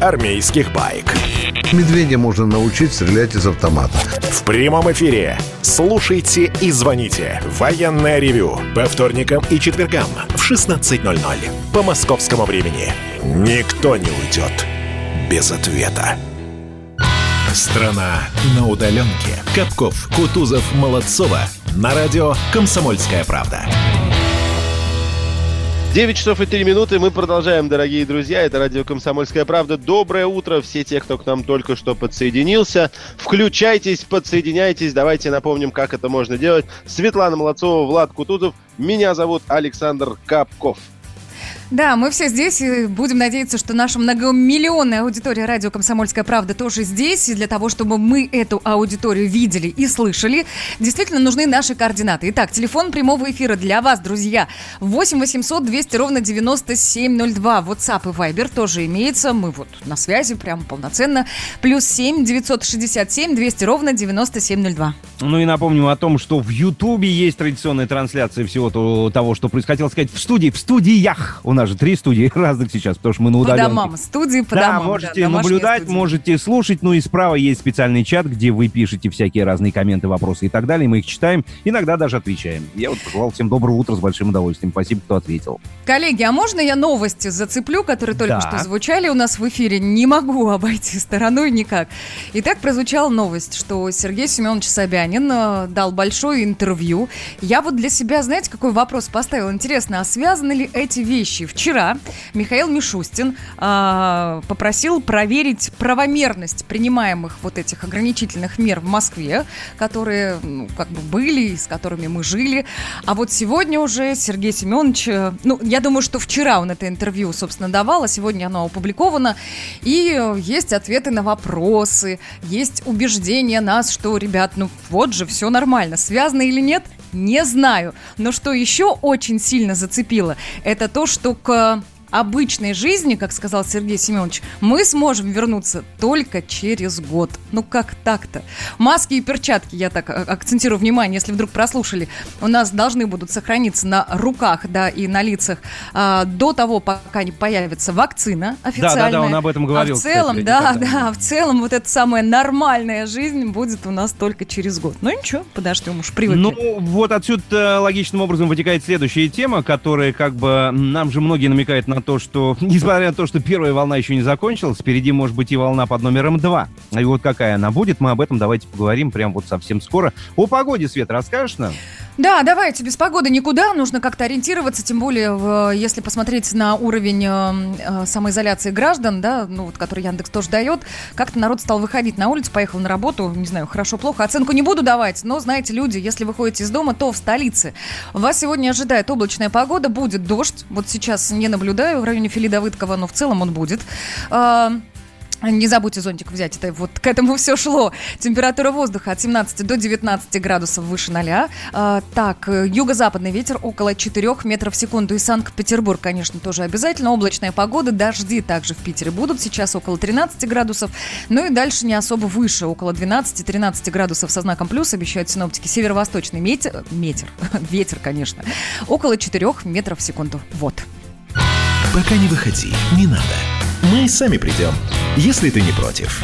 армейских байк. Медведя можно научить стрелять из автомата. В прямом эфире. Слушайте и звоните. Военное ревю. По вторникам и четвергам в 16.00. По московскому времени. Никто не уйдет без ответа. Страна на удаленке. Капков, Кутузов, Молодцова. На радио «Комсомольская правда». 9 часов и 3 минуты. Мы продолжаем, дорогие друзья. Это радио «Комсомольская правда». Доброе утро. Все те, кто к нам только что подсоединился. Включайтесь, подсоединяйтесь. Давайте напомним, как это можно делать. Светлана Молодцова, Влад Кутузов. Меня зовут Александр Капков. Да, мы все здесь и будем надеяться, что наша многомиллионная аудитория радио «Комсомольская правда» тоже здесь. И для того, чтобы мы эту аудиторию видели и слышали, действительно нужны наши координаты. Итак, телефон прямого эфира для вас, друзья. 8 800 200 ровно 9702. WhatsApp и Viber тоже имеется. Мы вот на связи прям полноценно. Плюс 7 967 200 ровно 9702. Ну и напомню о том, что в Ютубе есть традиционная трансляция всего того, что происходило сказать в студии, в студиях у нас нас же три студии разных сейчас, потому что мы на удаленке. По домам, студии по да, домам. можете да, наблюдать, студии. можете слушать, ну и справа есть специальный чат, где вы пишете всякие разные комменты, вопросы и так далее, мы их читаем, иногда даже отвечаем. Я вот пожелал всем доброго утра с большим удовольствием. Спасибо, кто ответил. Коллеги, а можно я новости зацеплю, которые только да. что звучали у нас в эфире? Не могу обойти стороной никак. Итак, прозвучала новость, что Сергей Семенович Собянин э, дал большое интервью. Я вот для себя, знаете, какой вопрос поставил? Интересно, а связаны ли эти вещи? Вчера Михаил Мишустин э, попросил проверить правомерность принимаемых вот этих ограничительных мер в Москве, которые, ну, как бы были, с которыми мы жили. А вот сегодня уже Сергей Семенович, э, ну, я думаю, что вчера он это интервью, собственно, давал, а сегодня оно опубликовано. И есть ответы на вопросы, есть убеждение нас, что, ребят, ну вот же, все нормально. Связано или нет, не знаю. Но что еще очень сильно зацепило, это то, что к обычной жизни, как сказал Сергей Семенович, мы сможем вернуться только через год. Ну как так-то? Маски и перчатки, я так а, акцентирую внимание, если вдруг прослушали, у нас должны будут сохраниться на руках, да, и на лицах а, до того, пока не появится вакцина официальная. Да, да, да, он об этом говорил. А в целом, кстати, да, да, в целом вот эта самая нормальная жизнь будет у нас только через год. Ну ничего, подождем, уж привыкли. Ну вот отсюда э, логичным образом вытекает следующая тема, которая как бы нам же многие намекают на то, что, несмотря на то, что первая волна еще не закончилась, впереди может быть и волна под номером 2. И вот какая она будет, мы об этом давайте поговорим прямо вот совсем скоро. О погоде, Свет, расскажешь нам? Да, давайте, без погоды никуда, нужно как-то ориентироваться, тем более, если посмотреть на уровень э, э, самоизоляции граждан, да, ну вот, который Яндекс тоже дает, как-то народ стал выходить на улицу, поехал на работу, не знаю, хорошо, плохо, оценку не буду давать, но, знаете, люди, если вы ходите из дома, то в столице. Вас сегодня ожидает облачная погода, будет дождь, вот сейчас не наблюдаю в районе Фили Давыдкова, но в целом он будет. А, не забудьте зонтик взять, это вот к этому все шло. Температура воздуха от 17 до 19 градусов выше ноля. А, так, юго-западный ветер около 4 метров в секунду. И Санкт-Петербург, конечно, тоже обязательно. Облачная погода, дожди также в Питере будут. Сейчас около 13 градусов. Ну и дальше не особо выше, около 12-13 градусов со знаком плюс, обещают синоптики. Северо-восточный метр, метр, ветер, конечно, около 4 метров в секунду. Вот. Пока не выходи, не надо. Мы сами придем, если ты не против.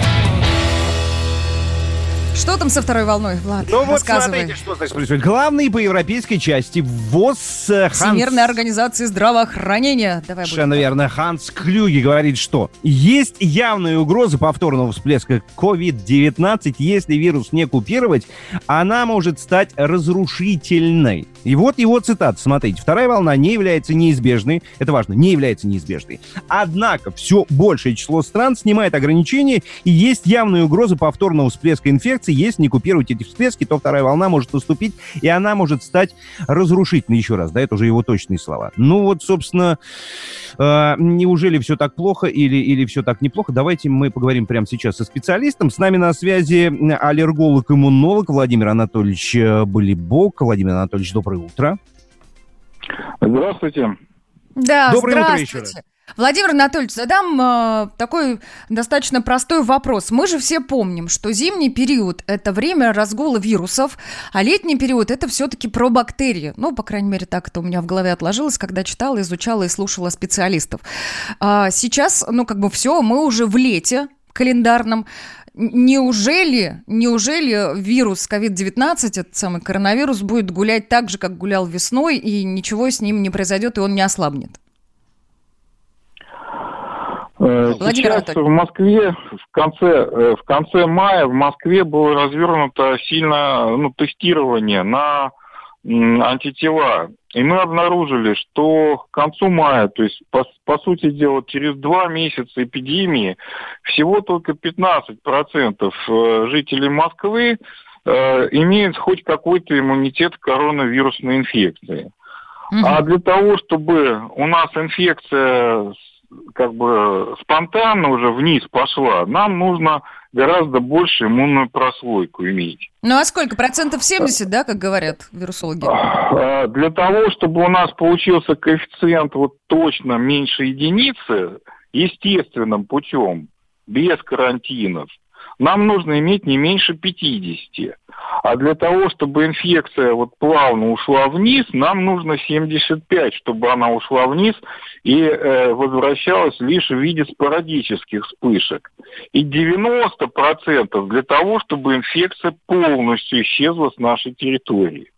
Что там со второй волной, Влад? Ну вот смотрите, что значит происходит. Главный по европейской части ВОЗ э, Ханс... Всемирная организация здравоохранения. Давай Совершенно верно. Ханс Клюги говорит, что есть явная угроза повторного всплеска COVID-19. Если вирус не купировать, она может стать разрушительной. И вот его цитат. Смотрите. Вторая волна не является неизбежной. Это важно. Не является неизбежной. Однако все большее число стран снимает ограничения и есть явная угроза повторного всплеска инфекции если не купировать эти всплески, то вторая волна может наступить, и она может стать разрушительной. Еще раз, да, это уже его точные слова. Ну вот, собственно, э, неужели все так плохо или, или все так неплохо? Давайте мы поговорим прямо сейчас со специалистом. С нами на связи аллерголог-иммунолог Владимир Анатольевич Болибок. Владимир Анатольевич, доброе утро. Здравствуйте. Да, Доброе утро еще раз. Владимир Анатольевич, задам э, такой достаточно простой вопрос. Мы же все помним, что зимний период – это время разгула вирусов, а летний период – это все-таки про бактерии. Ну, по крайней мере, так это у меня в голове отложилось, когда читала, изучала и слушала специалистов. А сейчас, ну, как бы все, мы уже в лете календарном. Неужели, неужели вирус COVID-19, этот самый коронавирус, будет гулять так же, как гулял весной, и ничего с ним не произойдет, и он не ослабнет? Э, сейчас в Москве в конце, э, в конце мая в Москве было развернуто сильно ну, тестирование на антитела. И мы обнаружили, что к концу мая, то есть, по, по сути дела, через два месяца эпидемии, всего только 15% э, жителей Москвы э, имеют хоть какой-то иммунитет к коронавирусной инфекции. Угу. А для того, чтобы у нас инфекция как бы спонтанно уже вниз пошла, нам нужно гораздо больше иммунную прослойку иметь. Ну а сколько? Процентов 70, да, как говорят вирусологи? А, для того, чтобы у нас получился коэффициент вот точно меньше единицы, естественным путем, без карантинов, нам нужно иметь не меньше 50. А для того, чтобы инфекция вот плавно ушла вниз, нам нужно 75, чтобы она ушла вниз и э, возвращалась лишь в виде спорадических вспышек. И 90% для того, чтобы инфекция полностью исчезла с нашей территории.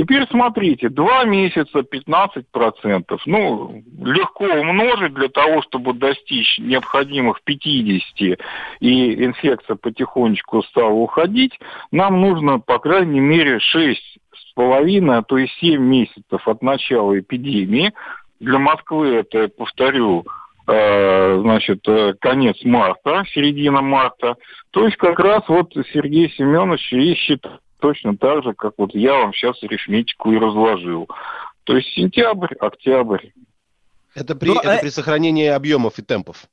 Теперь смотрите, два месяца 15%. Ну, легко умножить для того, чтобы достичь необходимых 50 и инфекция потихонечку стала уходить. Нам нужно, по крайней мере, 6 с половиной, а то и 7 месяцев от начала эпидемии. Для Москвы это, повторю, э, значит, э, конец марта, середина марта. То есть как раз вот Сергей Семенович и считает точно так же, как вот я вам сейчас арифметику и разложил. То есть сентябрь, октябрь. Это при, ну, это а... при сохранении объемов и темпов?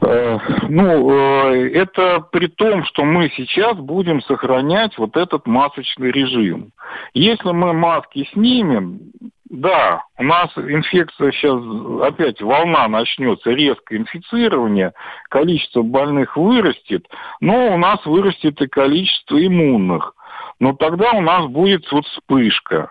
Э, ну, э, это при том, что мы сейчас будем сохранять вот этот масочный режим. Если мы маски снимем, да, у нас инфекция сейчас, опять волна начнется, резкое инфицирование, количество больных вырастет, но у нас вырастет и количество иммунных. Но тогда у нас будет вот вспышка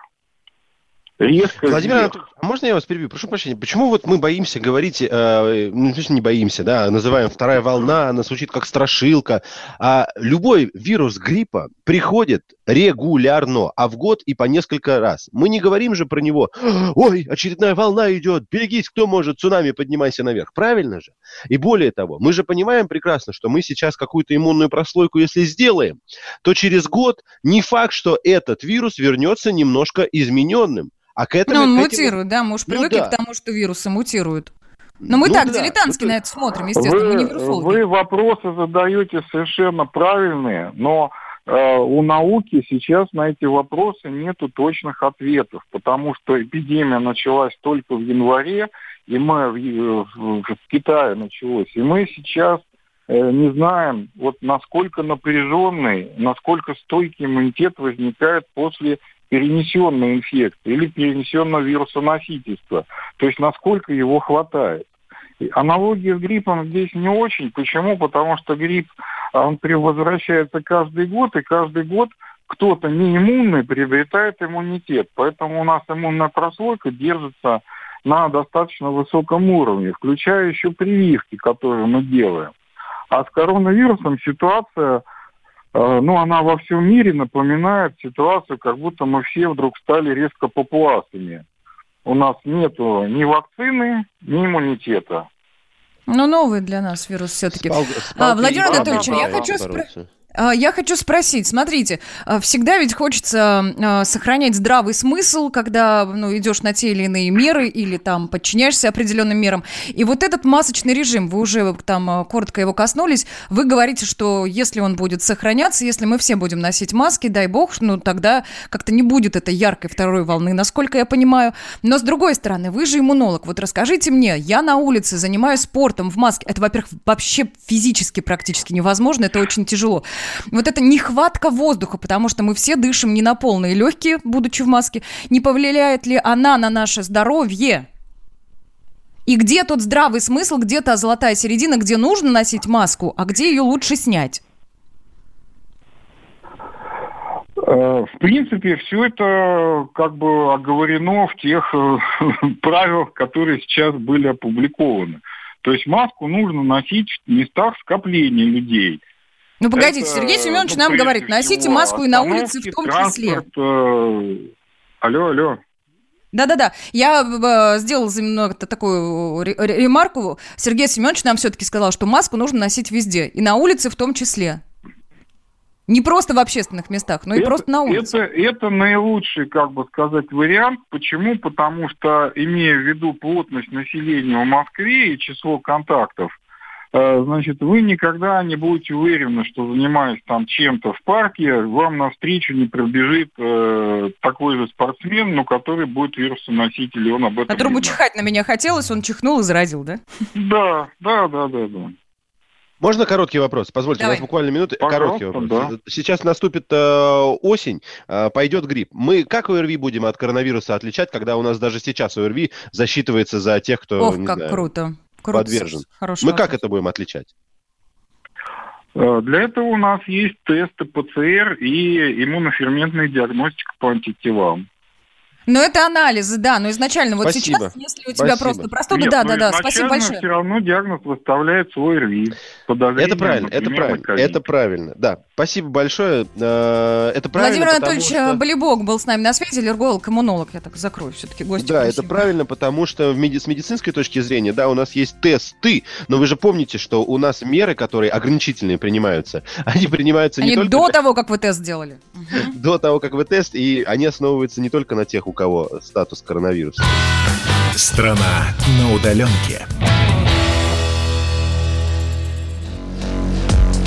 резко Владимир Анатольевич, а можно я вас перебью? Прошу прощения, почему вот мы боимся говорить, э, ну, не боимся, да, называем вторая волна, она звучит как страшилка, а любой вирус гриппа приходит регулярно, а в год и по несколько раз. Мы не говорим же про него, ой, очередная волна идет, берегись, кто может, цунами, поднимайся наверх. Правильно же? И более того, мы же понимаем прекрасно, что мы сейчас какую-то иммунную прослойку, если сделаем, то через год не факт, что этот вирус вернется немножко измененным. А к этому... Ну, он мутирует, да, мы уж ну привыкли ну, да. к тому, что вирусы мутируют. Но мы ну, так, да, дилетантски это... на это смотрим, естественно, вы, мы не вирусологи. Вы вопросы задаете совершенно правильные, но э, у науки сейчас на эти вопросы нету точных ответов, потому что эпидемия началась только в январе, и мы в, в, в Китае началось, и мы сейчас э, не знаем, вот насколько напряженный, насколько стойкий иммунитет возникает после перенесенной инфекции или перенесенного вируса носительства. То есть насколько его хватает. Аналогия с гриппом здесь не очень. Почему? Потому что грипп, он возвращается каждый год, и каждый год кто-то неиммунный приобретает иммунитет. Поэтому у нас иммунная прослойка держится на достаточно высоком уровне, включая еще прививки, которые мы делаем. А с коронавирусом ситуация ну, она во всем мире напоминает ситуацию, как будто мы все вдруг стали резко папуасами. У нас нету ни вакцины, ни иммунитета. Ну, новый для нас вирус все-таки. Спал, спал, а, Владимир Анатольевич, я хочу спросить. А, я хочу спросить, смотрите, а, всегда ведь хочется а, сохранять здравый смысл, когда ну, идешь на те или иные меры или там подчиняешься определенным мерам. И вот этот масочный режим, вы уже там коротко его коснулись, вы говорите, что если он будет сохраняться, если мы все будем носить маски, дай бог, ну тогда как-то не будет этой яркой второй волны, насколько я понимаю. Но с другой стороны, вы же иммунолог, вот расскажите мне, я на улице занимаюсь спортом в маске, это, во-первых, вообще физически практически невозможно, это очень тяжело вот эта нехватка воздуха, потому что мы все дышим не на полные легкие, будучи в маске, не повлияет ли она на наше здоровье? И где тот здравый смысл, где та золотая середина, где нужно носить маску, а где ее лучше снять? Э, в принципе, все это как бы оговорено в тех э, правилах, которые сейчас были опубликованы. То есть маску нужно носить в местах скопления людей – ну, погодите, это, Сергей Семенович ну, нам говорит, носите маску и на улице в том числе. Э... Алло, алло. Да-да-да, я э, сделал немного такую ремарку. Сергей Семенович нам все-таки сказал, что маску нужно носить везде, и на улице в том числе. Не просто в общественных местах, но это, и просто на улице. Это, это наилучший, как бы сказать, вариант. Почему? Потому что, имея в виду плотность населения в Москве и число контактов, Э, значит, вы никогда не будете уверены, что занимаясь там чем-то в парке, вам навстречу не пробежит э, такой же спортсмен, но который будет вирусоноситель, и он об этом Которому чихать на меня хотелось, он чихнул и заразил, да? Да, да, да, да, да. Можно короткий вопрос? Позвольте, Давай. у нас буквально минуты. Пожалуйста, короткий вопрос. Да. Сейчас наступит э, осень, э, пойдет грипп. Мы как ОРВИ будем от коронавируса отличать, когда у нас даже сейчас ОРВИ засчитывается за тех, кто... Ох, как знаю, круто. Круто. подвержен. Хороший Мы вопрос. как это будем отличать? Э, для этого у нас есть тесты ПЦР и иммуноферментная диагностика по антителам. Но это анализы, да, но изначально вот Спасибо. сейчас, если у тебя Спасибо. просто простуда, Нет, да, ну, да, да, спасибо большое. все равно диагноз выставляет свой РВИ. Это правильно, это правильно, это правильно. Да, спасибо большое. Э, Это правильно, Владимир Анатольевич что- Болибок был с нами на связи, аллерголог, иммунолог, я так закрою все-таки гости. Да, это правильно, потому что в меди- с медицинской точки зрения, да, у нас есть тесты, но вы же помните, что у нас меры, которые ограничительные принимаются, они принимаются не Они только до того, как вы тест сделали. до того, как вы тест, и они основываются не только на тех, у кого статус коронавируса. Страна на удаленке.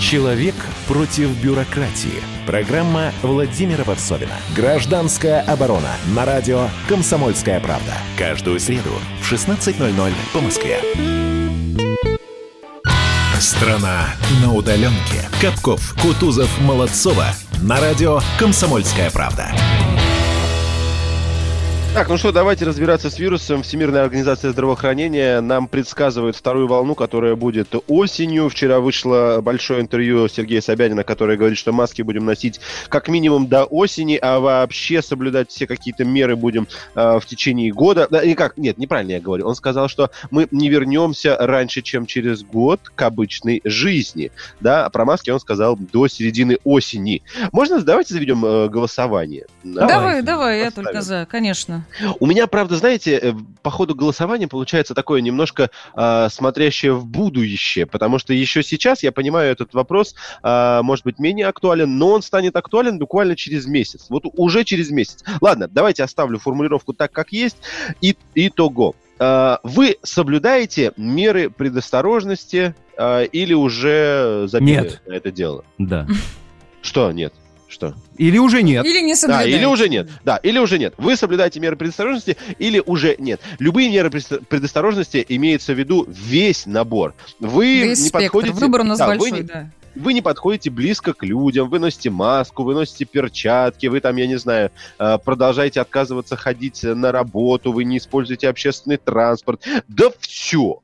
Человек против бюрократии. Программа Владимира Варсовина. Гражданская оборона. На радио «Комсомольская правда». Каждую среду в 16.00 по Москве. Страна на удаленке. Капков, Кутузов, Молодцова. На радио «Комсомольская правда». Так, ну что, давайте разбираться с вирусом. Всемирная организация здравоохранения нам предсказывает вторую волну, которая будет осенью. Вчера вышло большое интервью Сергея Собянина, который говорит, что маски будем носить как минимум до осени, а вообще соблюдать все какие-то меры будем э, в течение года. Да, и как? Нет, неправильно я говорю. Он сказал, что мы не вернемся раньше, чем через год к обычной жизни. Да, а про маски он сказал до середины осени. Можно, давайте заведем э, голосование. Давай, давай, я только за, конечно. У меня, правда, знаете, э, по ходу голосования получается такое немножко э, смотрящее в будущее, потому что еще сейчас, я понимаю, этот вопрос э, может быть менее актуален, но он станет актуален буквально через месяц. Вот уже через месяц. Ладно, давайте оставлю формулировку так, как есть. И, итого. Э, вы соблюдаете меры предосторожности э, или уже забили Нет. на это дело? Да. Что нет? Что? Или уже нет. Или не Да, соблюдаете. или уже нет. Да, или уже нет. Вы соблюдаете меры предосторожности или уже нет. Любые меры предо- предосторожности имеется в виду весь набор. Вы Весь не спектр. подходите... Выбор у нас Да, вы большой, не- да. Вы не подходите близко к людям, вы носите маску, вы носите перчатки, вы там, я не знаю, э, продолжаете отказываться ходить на работу, вы не используете общественный транспорт. Да все.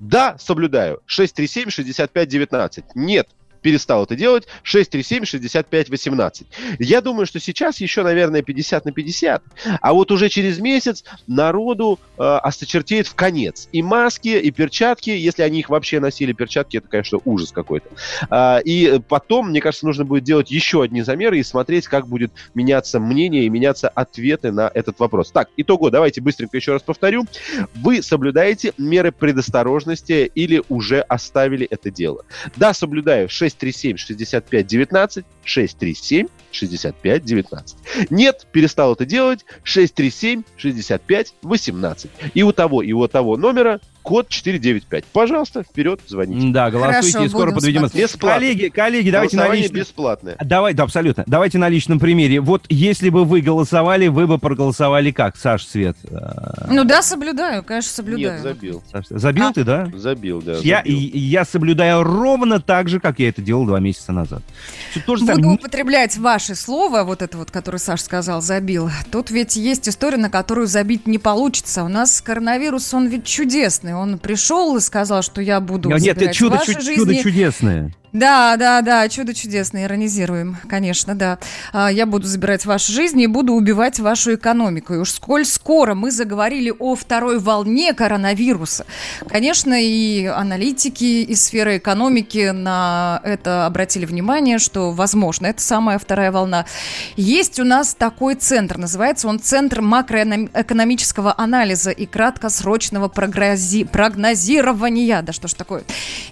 Да, соблюдаю. 637-65-19. Нет, перестал это делать. 637-65-18. Я думаю, что сейчас еще, наверное, 50 на 50. А вот уже через месяц народу э, осточертеет в конец. И маски, и перчатки, если они их вообще носили, перчатки, это, конечно, ужас какой-то. А, и потом, мне кажется, нужно будет делать еще одни замеры и смотреть, как будет меняться мнение и меняться ответы на этот вопрос. Так, итого, давайте быстренько еще раз повторю. Вы соблюдаете меры предосторожности или уже оставили это дело? Да, соблюдаю 637-65-19, 637-65-19. Нет, перестал это делать 637-65-18. И у того, и у того номера код 495. Пожалуйста, вперед, звоните. Да, голосуйте, Хорошо, и скоро подведем. смотреть. Бесплатно. Коллеги, коллеги, давайте на личном... бесплатное. Давай, да, абсолютно. Давайте на личном примере. Вот если бы вы голосовали, вы бы проголосовали как, Саш Свет? Э, Ну да, соблюдаю, конечно, соблюдаю. Нет, забил. Саш, забил А. ты, да? Забил, да. Я, забил. я соблюдаю ровно так же, как я это делал два месяца назад. Всё то же Буду самое. употреблять ваше слово, вот это вот, которое Саш сказал, забил. Тут ведь есть история, на которую забить не получится. У нас коронавирус, он ведь чудесный. Он пришел и сказал, что я буду Нет, это чудо, ваши чу- жизни. чудо чудесное. Да, да, да, чудо чудесное, иронизируем, конечно, да. А, Я буду забирать ваши жизни и буду убивать вашу экономику. И уж сколь скоро мы заговорили о второй волне коронавируса, конечно, и аналитики из сферы экономики на это обратили внимание, что, возможно, это самая вторая волна. Есть у нас такой центр, называется он Центр макроэкономического анализа и краткосрочного прогрози- прогнозирования. Да что ж такое?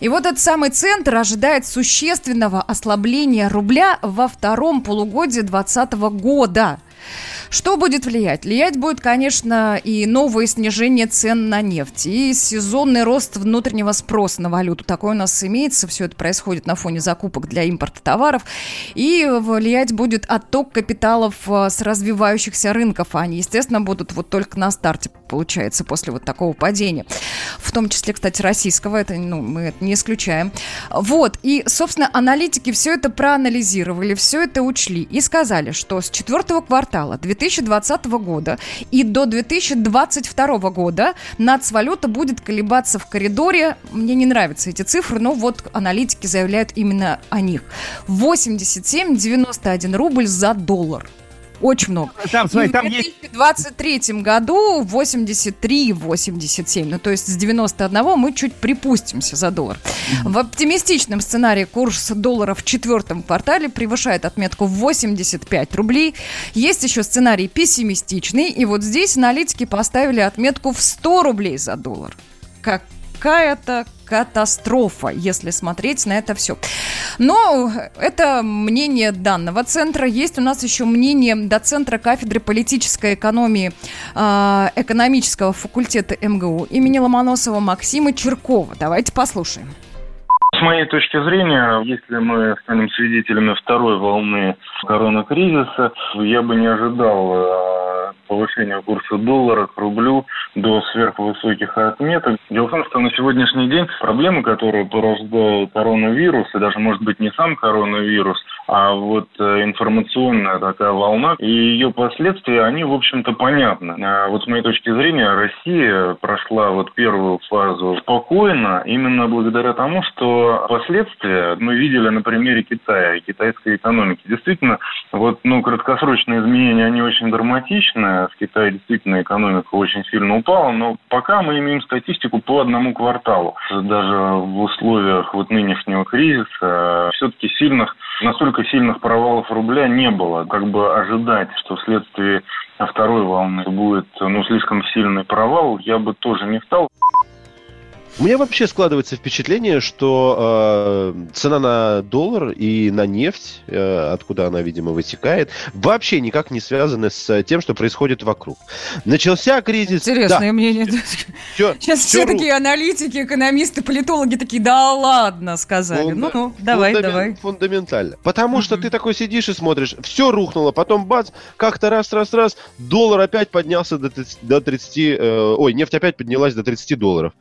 И вот этот самый центр ожидает существенного ослабления рубля во втором полугодии 2020 года. Что будет влиять? Влиять будет, конечно, и новое снижение цен на нефть, и сезонный рост внутреннего спроса на валюту. Такой у нас имеется. Все это происходит на фоне закупок для импорта товаров. И влиять будет отток капиталов э, с развивающихся рынков. Они, естественно, будут вот только на старте, получается, после вот такого падения. В том числе, кстати, российского. Это, ну, мы это не исключаем. Вот. И, собственно, аналитики все это проанализировали, все это учли и сказали, что с четвертого квартала 2020 года и до 2022 года нацвалюта будет колебаться в коридоре. Мне не нравятся эти цифры, но вот аналитики заявляют именно о них. 87-91 рубль за доллар. Очень много. Там, смотри, и там в 2023 есть... году 83-87. Ну, то есть с 91 мы чуть припустимся за доллар. Mm-hmm. В оптимистичном сценарии курс доллара в четвертом квартале превышает отметку в 85 рублей. Есть еще сценарий пессимистичный. И вот здесь аналитики поставили отметку в 100 рублей за доллар. Как какая-то катастрофа, если смотреть на это все. Но это мнение данного центра. Есть у нас еще мнение доцентра кафедры политической экономии э, экономического факультета МГУ имени Ломоносова Максима Черкова. Давайте послушаем. С моей точки зрения, если мы станем свидетелями второй волны коронакризиса, я бы не ожидал э, повышения курса доллара к рублю до сверхвысоких отметок. Дело в том, что на сегодняшний день проблемы, которые порождает коронавирус, и даже, может быть, не сам коронавирус, а вот э, информационная такая волна и ее последствия, они, в общем-то, понятны. А вот с моей точки зрения, Россия прошла вот первую фазу спокойно, именно благодаря тому, что последствия мы видели на примере Китая и китайской экономики. Действительно, вот, ну, краткосрочные изменения, они очень драматичны. В Китае действительно экономика очень сильно упала, но пока мы имеем статистику по одному кварталу. Даже в условиях вот нынешнего кризиса все-таки сильных настолько сильных провалов рубля не было. Как бы ожидать, что вследствие второй волны будет ну, слишком сильный провал, я бы тоже не стал. У меня вообще складывается впечатление, что э, цена на доллар и на нефть, э, откуда она, видимо, вытекает, вообще никак не связаны с тем, что происходит вокруг. Начался кризис... Интересное да. мнение. Все, Сейчас все, все такие аналитики, экономисты, политологи такие, да ладно, сказали. Ну-ну, давай, фундамен, давай. Фундаментально. Потому mm-hmm. что ты такой сидишь и смотришь, все рухнуло, потом бац, как-то раз-раз-раз, доллар опять поднялся до 30, до 30 э, ой, нефть опять поднялась до 30 долларов.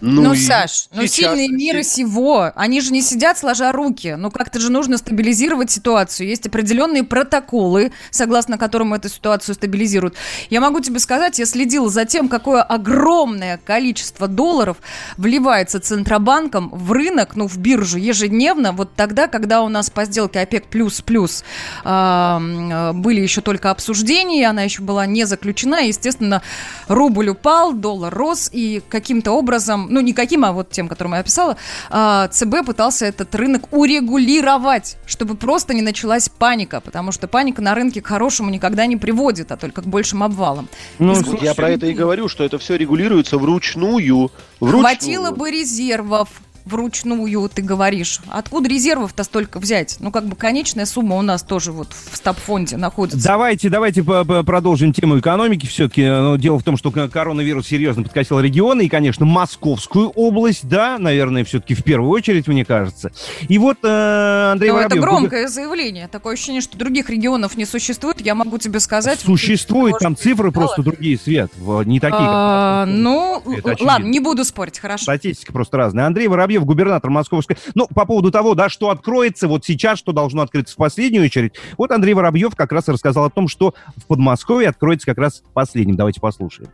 Ну, ну Саш, ну сильные мира сего, они же не сидят сложа руки. Ну как-то же нужно стабилизировать ситуацию. Есть определенные протоколы, согласно которым эту ситуацию стабилизируют. Я могу тебе сказать, я следила за тем, какое огромное количество долларов вливается Центробанком в рынок, ну в биржу ежедневно, вот тогда, когда у нас по сделке ОПЕК плюс-плюс э, были еще только обсуждения, она еще была не заключена, естественно, рубль упал, доллар рос, и каким-то образом ну, не каким, а вот тем, которым я описала, а, ЦБ пытался этот рынок урегулировать, чтобы просто не началась паника, потому что паника на рынке к хорошему никогда не приводит, а только к большим обвалам. Ну, я про это и говорю, что это все регулируется вручную. вручную. Хватило бы резервов, вручную, ты говоришь. Откуда резервов-то столько взять? Ну, как бы конечная сумма у нас тоже вот в стабфонде находится. Давайте, давайте продолжим тему экономики все-таки. Но дело в том, что коронавирус серьезно подкосил регионы, и, конечно, Московскую область, да, наверное, все-таки в первую очередь, мне кажется. И вот э, Андрей Но Воробьев... это громкое заявление. Такое ощущение, что других регионов не существует. Я могу тебе сказать... Существует, там цифры просто другие, Свет. Не такие, а, Ну, ладно, не буду спорить, хорошо. Статистика просто разная. Андрей Воробьев Воробьев, губернатор Московской... Ну, по поводу того, да, что откроется вот сейчас, что должно открыться в последнюю очередь. Вот Андрей Воробьев как раз рассказал о том, что в Подмосковье откроется как раз последним. Давайте послушаем.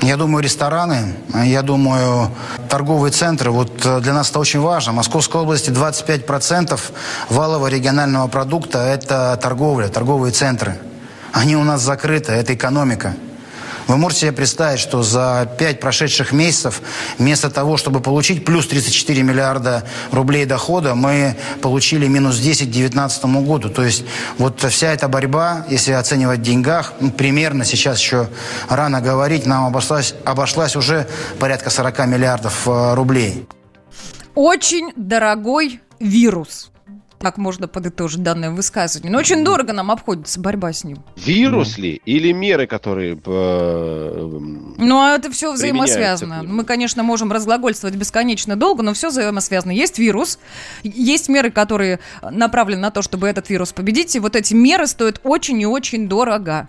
Я думаю, рестораны, я думаю, торговые центры. Вот э, для нас это очень важно. В Московской области 25% валового регионального продукта – это торговля, торговые центры. Они у нас закрыты, это экономика. Вы можете себе представить, что за пять прошедших месяцев вместо того, чтобы получить плюс 34 миллиарда рублей дохода, мы получили минус 10 к 2019 году. То есть вот вся эта борьба, если оценивать в деньгах, ну, примерно сейчас еще рано говорить, нам обошлась, обошлась уже порядка 40 миллиардов э, рублей. Очень дорогой вирус Так можно подытожить данное высказывание. Но очень дорого нам обходится борьба с ним. Вирус ли или меры, которые... Э, ну, а это все взаимосвязано. Мы, конечно, можем разглагольствовать бесконечно долго, но все взаимосвязано. Есть вирус, есть меры, которые направлены на то, чтобы этот вирус победить, и вот эти меры стоят очень и очень дорого.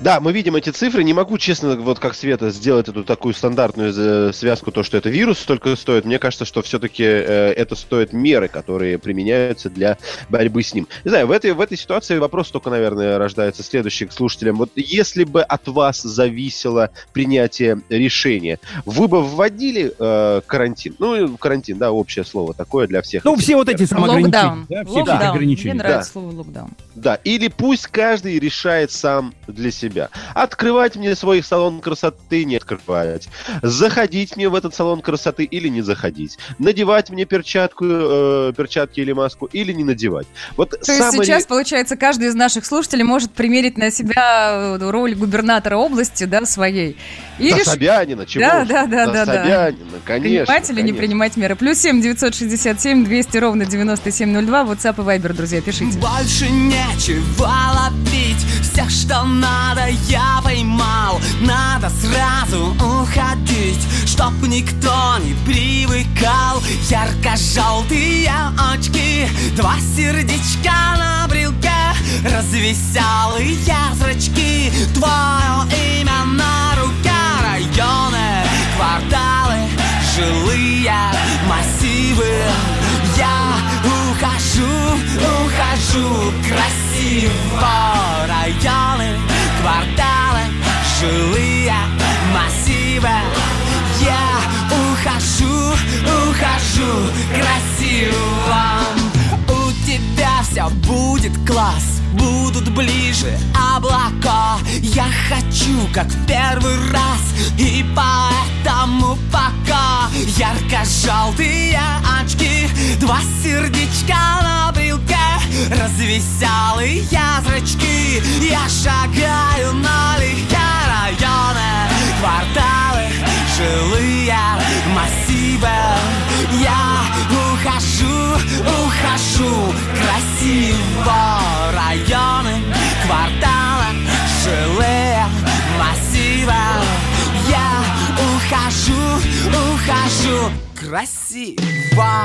Да, мы видим эти цифры. Не могу, честно, вот как Света, сделать эту такую стандартную э, связку, то, что это вирус столько стоит. Мне кажется, что все-таки э, это стоит меры, которые применяются для борьбы с ним. Не знаю, в этой, в этой ситуации вопрос только, наверное, рождается следующий к слушателям. Вот если бы от вас зависело принятие решения, вы бы вводили э, карантин? Ну, карантин, да, общее слово такое для всех. Ну, все вот эти самоограничения. Да, все локдаун. ограничения. Мне нравится да. слово локдаун. Да, или пусть каждый решает сам для себя себя. Открывать мне свой салон красоты, не открывать. Заходить мне в этот салон красоты или не заходить. Надевать мне перчатку, э, перчатки или маску или не надевать. Вот То самое... есть сейчас, получается, каждый из наших слушателей может примерить на себя э, роль губернатора области, да, своей. И да, реш... Собянина, чего Да, да, да, да, да. Собянина, конечно. Принимать или конечно. не принимать меры. Плюс семь девятьсот шестьдесят семь двести ровно девяносто семь ноль два. WhatsApp и Viber, друзья, пишите. Больше нечего ловить, все, что надо надо, я поймал Надо сразу уходить Чтоб никто не привыкал Ярко-желтые очки Два сердечка на брелке Развеселые зрачки Твое имя на жилые массивы Я ухожу, ухожу красиво Районы, кварталы, жилые массивы Я ухожу, ухожу красиво У тебя Все будет класс будут ближе облака. Я хочу, как в первый раз И поэтому пока. Ярко-желтые очки Два сердечка на брелке Развеселые зрачки Я шагаю налегке районы Кварталы, жилые массивы. Я ухожу, ухожу красиво Районы, кварталы, жилые массивы. Я ухожу, ухожу красиво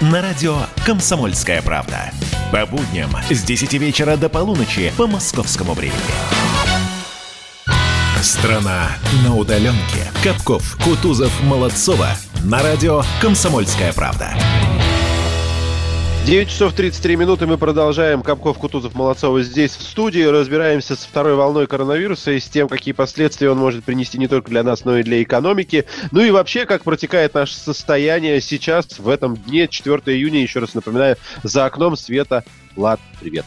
На радио «Комсомольская правда». По будням с 10 вечера до полуночи по московскому времени. Страна на удаленке. Капков, Кутузов, Молодцова. На радио «Комсомольская правда». 9 часов 33 минуты мы продолжаем. Капков, Кутузов, Молодцова здесь в студии. Разбираемся с второй волной коронавируса и с тем, какие последствия он может принести не только для нас, но и для экономики. Ну и вообще, как протекает наше состояние сейчас, в этом дне, 4 июня, еще раз напоминаю, за окном света. Влад, привет.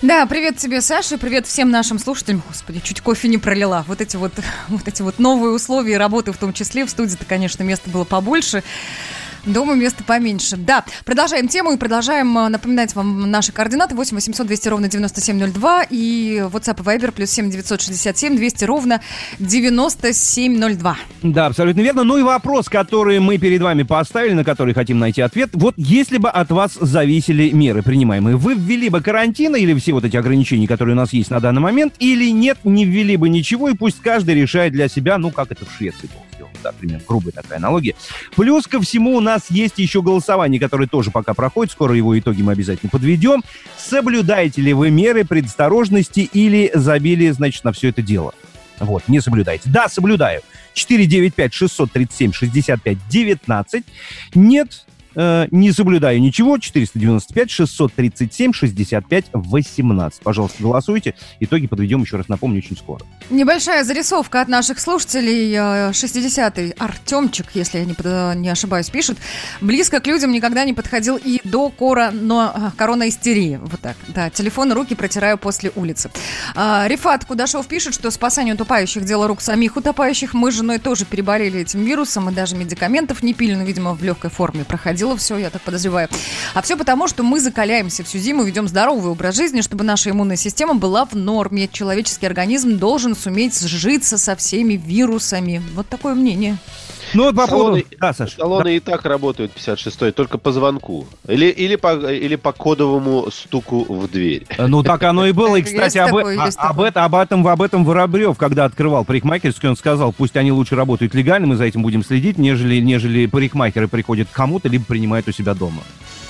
Да, привет тебе, Саша, привет всем нашим слушателям. Господи, чуть кофе не пролила. Вот эти вот, вот эти вот новые условия работы, в том числе в студии-то, конечно, места было побольше. Дома места поменьше. Да, продолжаем тему и продолжаем э, напоминать вам наши координаты. 8 800 200 ровно 9702 и WhatsApp Viber плюс 7 967 200 ровно 9702. Да, абсолютно верно. Ну и вопрос, который мы перед вами поставили, на который хотим найти ответ. Вот если бы от вас зависели меры принимаемые, вы ввели бы карантин или все вот эти ограничения, которые у нас есть на данный момент, или нет, не ввели бы ничего, и пусть каждый решает для себя, ну, как это в Швеции было сделано, да, примерно грубая такая аналогия. Плюс ко всему у нас есть еще голосование, которое тоже пока проходит. Скоро его итоги мы обязательно подведем. Соблюдаете ли вы меры предосторожности или забили, значит, на все это дело? Вот, не соблюдайте. Да, соблюдаю. 495-637-65-19. Нет, э, не соблюдаю ничего. 495-637-65-18. Пожалуйста, голосуйте. Итоги подведем, еще раз напомню, очень скоро. Небольшая зарисовка от наших слушателей. 60-й Артемчик, если я не, не ошибаюсь, пишет. Близко к людям никогда не подходил и до корона истерии. Вот так. Да, телефон руки протираю после улицы. Рифат Кудашов пишет, что спасание утопающих – дело рук самих утопающих. Мы с женой тоже переболели этим вирусом и даже медикаментов не пили, но, видимо, в легкой форме проходило все, я так подозреваю. А все потому, что мы закаляемся всю зиму, ведем здоровый образ жизни, чтобы наша иммунная система была в норме. Человеческий организм должен суметь сжиться со всеми вирусами. Вот такое мнение. Ну, вот по поводу... Да, Саша. Салоны да. и так работают 56-й, только по звонку. Или, или, по, или по кодовому стуку в дверь. Ну, так оно и было. И, кстати, об, такой, а, об, это, об, этом, об этом Воробьев, когда открывал парикмахерскую, он сказал, пусть они лучше работают легально, мы за этим будем следить, нежели, нежели парикмахеры приходят к кому-то, либо принимают у себя дома.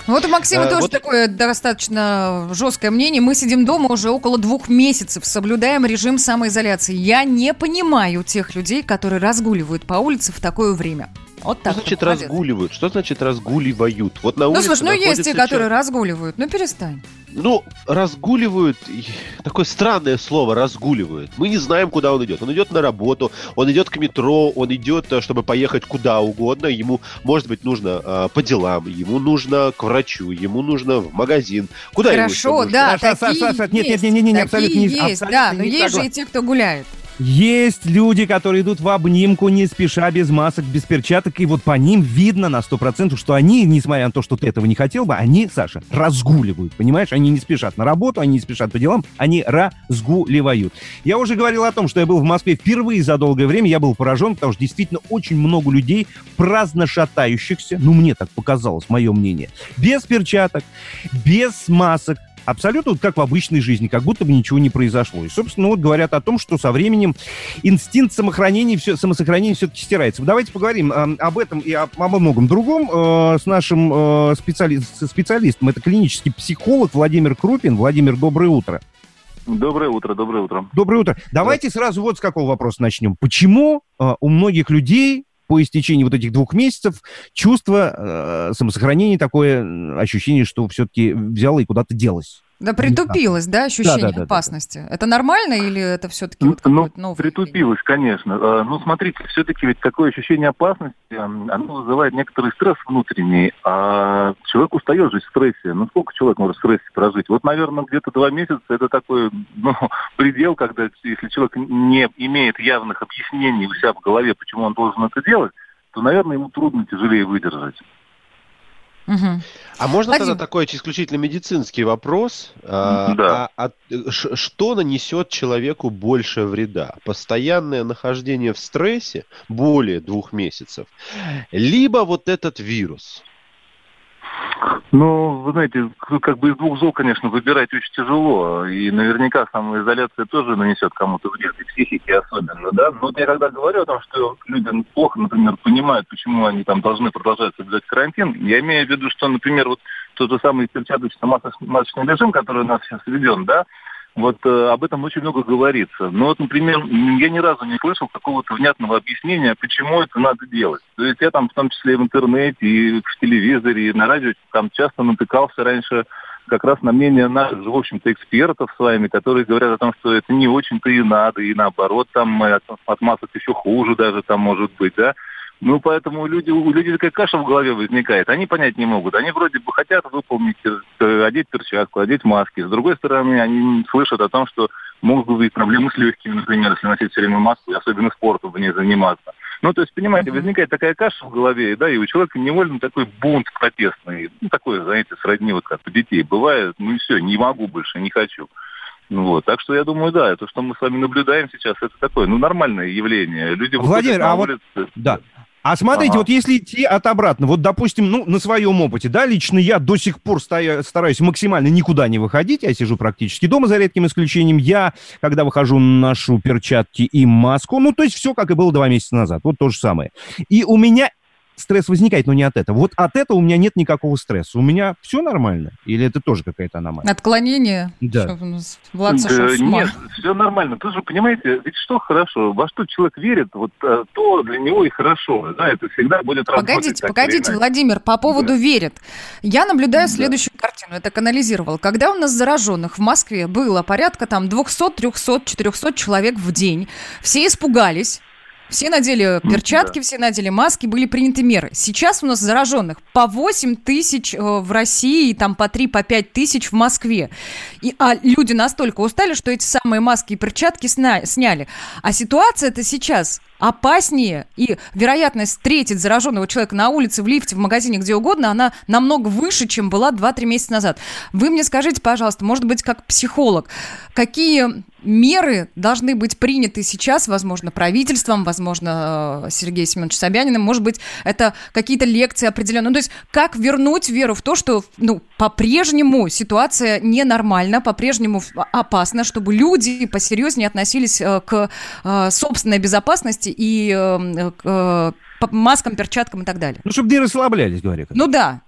Вот у Максима а, тоже вот... такое достаточно жесткое мнение. Мы сидим дома уже около двух месяцев, соблюдаем режим самоизоляции. Я не понимаю тех людей, которые разгуливают по улице в такое время. Вот так. Что значит разгуливают? Что значит разгуливают? Вот на улице. Ну слушай, ну есть те, которые разгуливают. Ну перестань. Ну, разгуливают, такое странное слово, разгуливают. Мы не знаем, куда он идет. Он идет на работу, он идет к метро, он идет, э, чтобы поехать куда угодно. Ему, может быть, нужно э, по делам, ему нужно к врачу, ему нужно в магазин. Куда Хорошо, ему да, Саша, такие Саша, Саша, нет, нет, нет, нет, нет, абсолютно не есть, абсолютно да, но есть согласен. же и те, кто гуляет. Есть люди, которые идут в обнимку, не спеша, без масок, без перчаток, и вот по ним видно на сто процентов, что они, несмотря на то, что ты этого не хотел бы, они, Саша, разгуливают, понимаешь? Они не спешат на работу, они не спешат по делам, они разгуливают. Я уже говорил о том, что я был в Москве впервые за долгое время, я был поражен, потому что действительно очень много людей, праздно шатающихся, ну, мне так показалось, мое мнение, без перчаток, без масок, абсолютно вот как в обычной жизни, как будто бы ничего не произошло. И, собственно, вот говорят о том, что со временем инстинкт самохранения, все, самосохранения все-таки стирается. Давайте поговорим э, об этом и об, обо многом другом э, с нашим э, специали... специалистом. Это клинический психолог Владимир Крупин. Владимир, доброе утро. Доброе утро, доброе утро. Доброе утро. Давайте сразу вот с какого вопроса начнем. Почему э, у многих людей по истечении вот этих двух месяцев чувство э, самосохранения, такое ощущение, что все-таки взяло и куда-то делось. Да, притупилось, да, ощущение да, да, да, опасности. Да, да. Это нормально или это все-таки вот Ну, новый притупилось, конечно. А, ну, смотрите, все-таки ведь такое ощущение опасности, оно вызывает некоторый стресс внутренний. А человек устает жить в стрессе. Ну, сколько человек может в стрессе прожить? Вот, наверное, где-то два месяца это такой ну, предел, когда если человек не имеет явных объяснений у себя в голове, почему он должен это делать, то, наверное, ему трудно, тяжелее выдержать. Угу. А можно Вадим. тогда такой исключительно медицинский вопрос? А, да. А, а, что нанесет человеку больше вреда? Постоянное нахождение в стрессе более двух месяцев, либо вот этот вирус? Ну, вы знаете, как бы из двух зол, конечно, выбирать очень тяжело. И наверняка самоизоляция тоже нанесет кому-то вред, и психике особенно, да. Но вот я когда говорю о том, что люди плохо, например, понимают, почему они там должны продолжать соблюдать карантин, я имею в виду, что, например, вот тот же самый перчаточно-масочный режим, который у нас сейчас введен, да, вот э, об этом очень много говорится. Но вот, например, я ни разу не слышал какого-то внятного объяснения, почему это надо делать. То есть я там в том числе и в интернете, и в телевизоре, и на радио там часто натыкался раньше как раз на мнение наших, в общем-то, экспертов с вами, которые говорят о том, что это не очень-то и надо, и наоборот, там от, от масок еще хуже даже там может быть, да. Ну, поэтому люди, у людей такая каша в голове возникает. Они понять не могут. Они вроде бы хотят выполнить, э, одеть перчатку, одеть маски. С другой стороны, они слышат о том, что могут быть проблемы с легкими, например, если носить все время маску, и особенно спортом в ней заниматься. Ну, то есть, понимаете, возникает такая каша в голове, да, и у человека невольно такой бунт протестный. Ну, такой, знаете, сродни вот как у детей. Бывает, ну и все, не могу больше, не хочу. Ну вот. Так что я думаю, да, это, что мы с вами наблюдаем сейчас, это такое, ну, нормальное явление. Люди Владимир, а улице, вот, да, а смотрите, ага. вот если идти от обратно, вот, допустим, ну, на своем опыте, да, лично я до сих пор стою, стараюсь максимально никуда не выходить, я сижу практически дома за редким исключением. Я, когда выхожу, ношу перчатки и маску, ну, то есть все, как и было два месяца назад, вот то же самое. И у меня стресс возникает, но не от этого. Вот от этого у меня нет никакого стресса. У меня все нормально? Или это тоже какая-то аномалия? Отклонение? Да. Влад да, Нет, все нормально. Ты же понимаете, ведь что хорошо? Во что человек верит, вот э, то для него и хорошо. Да, это всегда будет работать. Погодите, погодите, Владимир, по поводу да. верит. Я наблюдаю да. следующую картину. Я так анализировал. Когда у нас зараженных в Москве было порядка там 200, 300, 400 человек в день, все испугались, все надели перчатки, да. все надели маски, были приняты меры. Сейчас у нас зараженных по 8 тысяч э, в России, там по 3, по 5 тысяч в Москве. И, а люди настолько устали, что эти самые маски и перчатки сна- сняли. А ситуация-то сейчас опаснее, и вероятность встретить зараженного человека на улице, в лифте, в магазине, где угодно, она намного выше, чем была 2-3 месяца назад. Вы мне скажите, пожалуйста, может быть, как психолог, какие меры должны быть приняты сейчас, возможно, правительством, возможно, э, Сергеем Семеновичем Собяниным, может быть, это какие-то лекции определенные. Ну, то есть, как вернуть веру в то, что, ну, по-прежнему ситуация ненормальна, по-прежнему опасна, чтобы люди посерьезнее относились э, к э, собственной безопасности и к маскам, перчаткам и так далее. Ну, чтобы не расслаблялись, говоря. Ну да,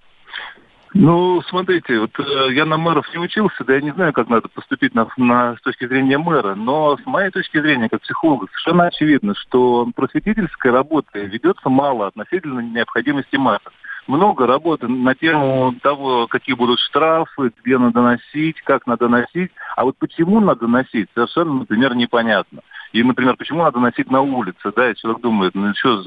ну, смотрите, вот э, я на мэров не учился, да я не знаю, как надо поступить на, на, с точки зрения мэра, но с моей точки зрения, как психолога, совершенно очевидно, что просветительская работа ведется мало относительно необходимости масок. Много работы на тему того, какие будут штрафы, где надо носить, как надо носить. А вот почему надо носить, совершенно, например, непонятно. И, например, почему надо носить на улице, да, и человек думает, ну что,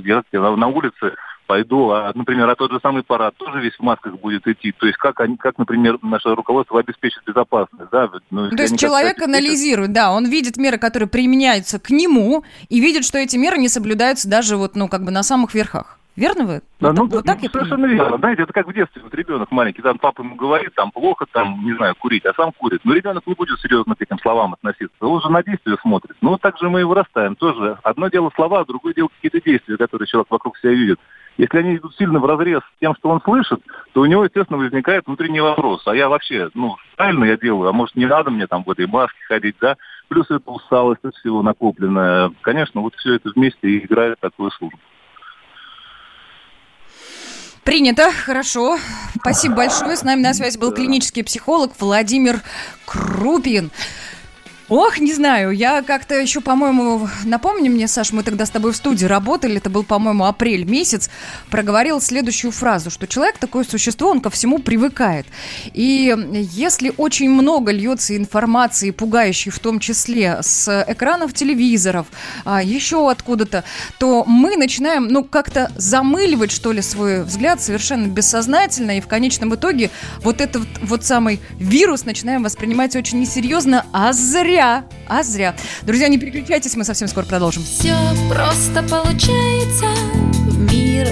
на улице пойду, а, например, а тот же самый парад тоже весь в масках будет идти. То есть как, они, как например, наше руководство обеспечит безопасность. Да? Ну, То есть человек обеспечат... анализирует, да, он видит меры, которые применяются к нему, и видит, что эти меры не соблюдаются даже вот, ну, как бы на самых верхах. Верно вы? Да, вот, ну, вот так ну, совершенно верно. Знаете, это как в детстве, вот ребенок маленький, там папа ему говорит, там плохо, там, не знаю, курить, а сам курит. Но ребенок не будет серьезно к этим словам относиться. Он же на действия смотрит. Ну, вот так же мы и вырастаем тоже. Одно дело слова, другое дело какие-то действия, которые человек вокруг себя видит. Если они идут сильно в разрез с тем, что он слышит, то у него, естественно, возникает внутренний вопрос. А я вообще, ну, правильно я делаю, а может, не надо мне там в этой маске ходить, да? Плюс это усталость от всего накопленная. Конечно, вот все это вместе и играет такую службу. Принято, хорошо. Спасибо большое. С нами на связи был клинический психолог Владимир Крупин. Ох, не знаю, я как-то еще, по-моему, напомни мне, Саш, мы тогда с тобой в студии работали, это был, по-моему, апрель месяц, проговорил следующую фразу, что человек такое существо, он ко всему привыкает. И если очень много льется информации, пугающей в том числе с экранов телевизоров, а, еще откуда-то, то мы начинаем, ну, как-то замыливать, что ли, свой взгляд совершенно бессознательно, и в конечном итоге вот этот вот самый вирус начинаем воспринимать очень несерьезно, а зря зря, а зря. Друзья, не переключайтесь, мы совсем скоро продолжим. Все просто получается, мир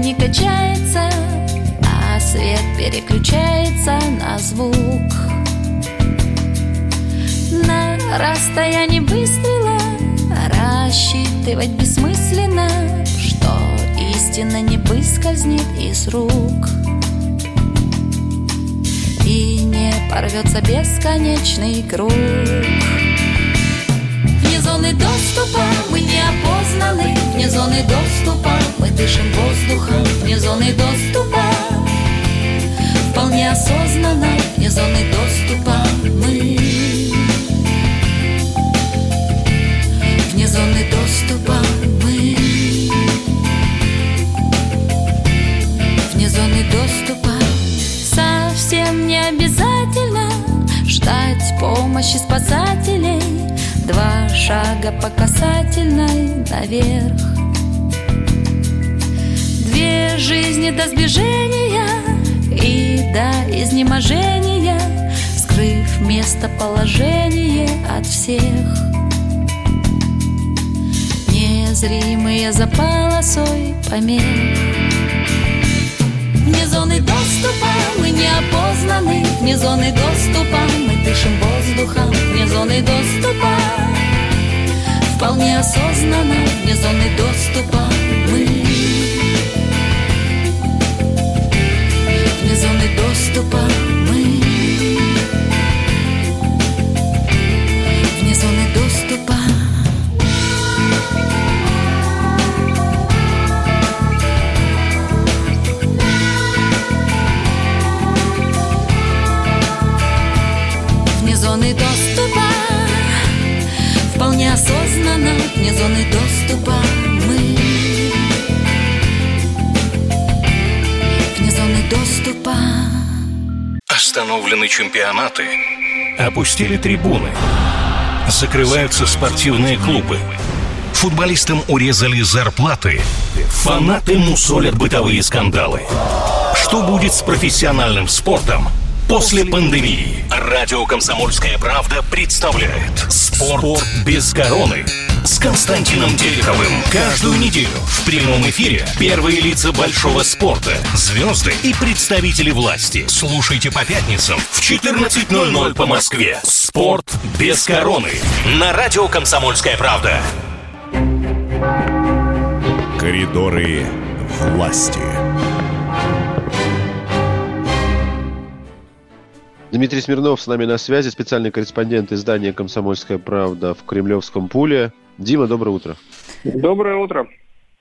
не качается, а свет переключается на звук. На расстоянии выстрела рассчитывать бессмысленно, что истина не выскользнет из рук и не порвется бесконечный круг. Вне зоны доступа мы не опознаны, вне зоны доступа мы дышим воздухом, вне зоны доступа вполне осознанно, вне зоны доступа мы. Вне зоны доступа мы. Вне зоны доступа обязательно ждать помощи спасателей. Два шага по касательной наверх. Две жизни до сближения и до изнеможения, скрыв местоположение от всех. Незримые за полосой помех. Вне зоны доступа мы не опознаны. Вне зоны доступа мы дышим воздухом. Вне зоны доступа Вполне осознанно. Вне зоны доступа мы. Вне зоны доступа мы. Вне зоны доступа зоны доступа. Вполне осознанно вне зоны доступа мы. Вне зоны доступа. Остановлены чемпионаты. Опустили трибуны. Закрываются спортивные клубы. Футболистам урезали зарплаты. Фанаты мусолят бытовые скандалы. Что будет с профессиональным спортом – После пандемии радио «Комсомольская правда» представляет «Спорт без короны» с Константином Тереховым. Каждую неделю в прямом эфире первые лица большого спорта, звезды и представители власти. Слушайте по пятницам в 14.00 по Москве. «Спорт без короны» на радио «Комсомольская правда». Коридоры власти. Дмитрий Смирнов с нами на связи, специальный корреспондент издания «Комсомольская правда» в Кремлевском пуле. Дима, доброе утро. Доброе утро.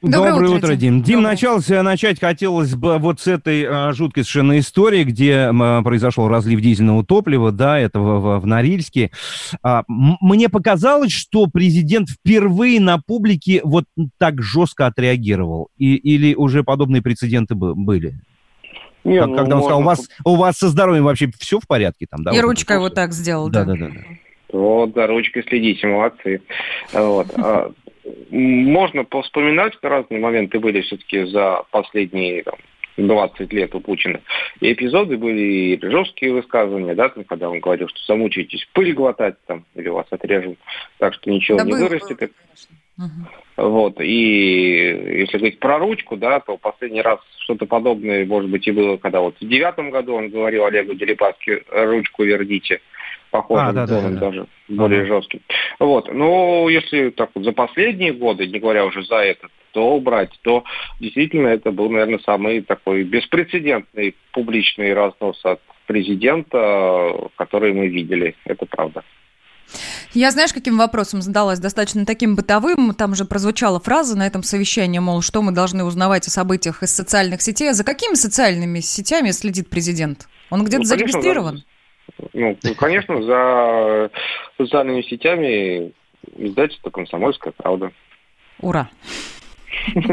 Доброе, Доброе утро, утро, Дим. Дим, началось, начать хотелось бы вот с этой а, жуткой совершенно истории, где а, произошел разлив дизельного топлива, да, это в, в, в Норильске. А, мне показалось, что президент впервые на публике вот так жестко отреагировал. И, или уже подобные прецеденты были? Не, как, ну, когда он сказал, у вас, у вас со здоровьем вообще все в порядке там, да? И вот ручкой вот так сделал, да. Да, да, да. Вот, за ручкой следите, молодцы. Вот. А, можно вспоминать, разные моменты были все-таки за последние там, 20 лет у Путина. И эпизоды были и жесткие высказывания, да, там, когда он говорил, что замучаетесь пыль глотать там, или вас отрежут, так что ничего да не вырастет. Было, Угу. Вот, и если говорить про ручку, да, то последний раз что-то подобное, может быть, и было, когда вот в девятом году он говорил Олегу Делипаске, ручку верните, похожим а, да, да, да, даже да. более ага. жестким. Вот, но если так вот за последние годы, не говоря уже за этот, то убрать, то действительно это был, наверное, самый такой беспрецедентный публичный разнос от президента, который мы видели. Это правда. Я, знаешь, каким вопросом задалась? Достаточно таким бытовым. Там же прозвучала фраза на этом совещании, мол, что мы должны узнавать о событиях из социальных сетей. А за какими социальными сетями следит президент? Он где-то ну, зарегистрирован? Ну, конечно, за социальными сетями издательство «Комсомольская правда». Ура!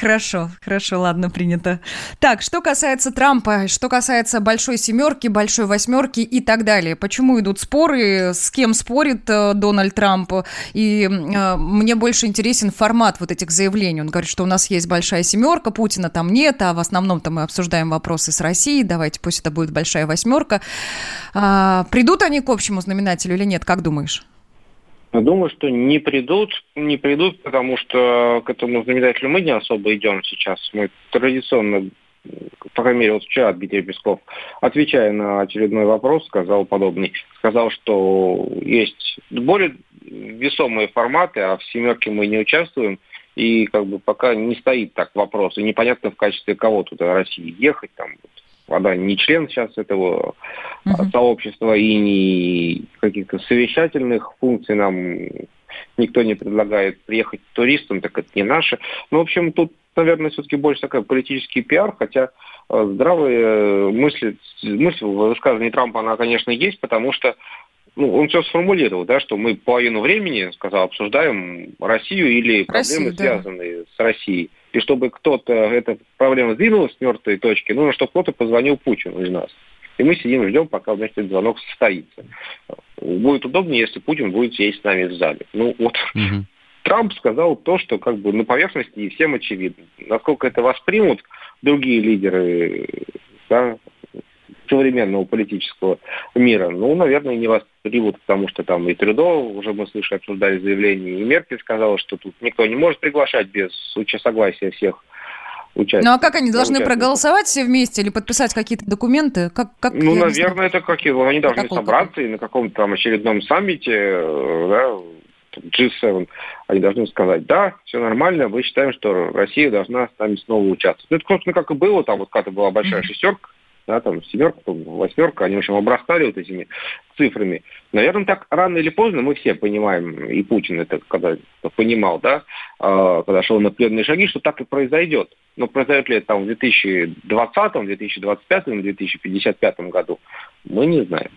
Хорошо, хорошо, ладно, принято. Так, что касается Трампа, что касается большой семерки, большой восьмерки и так далее. Почему идут споры, с кем спорит э, Дональд Трамп? И э, мне больше интересен формат вот этих заявлений. Он говорит, что у нас есть большая семерка, Путина там нет, а в основном-то мы обсуждаем вопросы с Россией. Давайте, пусть это будет большая восьмерка. А, придут они к общему знаменателю или нет, как думаешь? Думаю, что не придут, не придут, потому что к этому знаменателю мы не особо идем сейчас. Мы традиционно, по крайней мере, вот вчера Дмитрий Песков, отвечая на очередной вопрос, сказал подобный. Сказал, что есть более весомые форматы, а в «семерке» мы не участвуем. И как бы пока не стоит так вопрос. И непонятно в качестве кого туда России ехать. Там, она не член сейчас этого uh-huh. сообщества и не каких-то совещательных функций нам никто не предлагает приехать туристам, так это не наше. Ну, в общем, тут, наверное, все-таки больше такой политический пиар, хотя э, здравые э, мысли, мысль в высказывании Трампа, она, конечно, есть, потому что ну, он все сформулировал, да, что мы половину времени, сказал, обсуждаем Россию или проблемы, связанные да. с Россией. И чтобы кто-то, эта проблема сдвинулась с мертвой точки, нужно, чтобы кто-то позвонил Путину из нас. И мы сидим ждем, пока вместе этот звонок состоится. Будет удобнее, если Путин будет сидеть с нами в зале. Ну вот, угу. Трамп сказал то, что как бы на поверхности и всем очевидно. Насколько это воспримут другие лидеры да, современного политического мира, ну, наверное, не воспримут, потому что там и Трюдо, уже мы слышали, обсуждали заявление, и Меркель сказала, что тут никто не может приглашать без согласия всех участников. Ну а как они должны проголосовать все вместе или подписать какие-то документы? Как, как, ну, наверное, это какие они должны Протокол собраться какой? и на каком-то там очередном саммите, э, да, G7, они должны сказать, да, все нормально, мы считаем, что Россия должна с нами снова участвовать. Ну, это, собственно, как и было, там вот когда была большая шестерка, да, там семерка, восьмерка, они, в общем, обрастали вот этими цифрами. Наверное, так рано или поздно мы все понимаем, и Путин это когда понимал, да, а, когда шел на пленные шаги, что так и произойдет. Но произойдет ли это там в 2020, 2025, 2055 году, мы не знаем.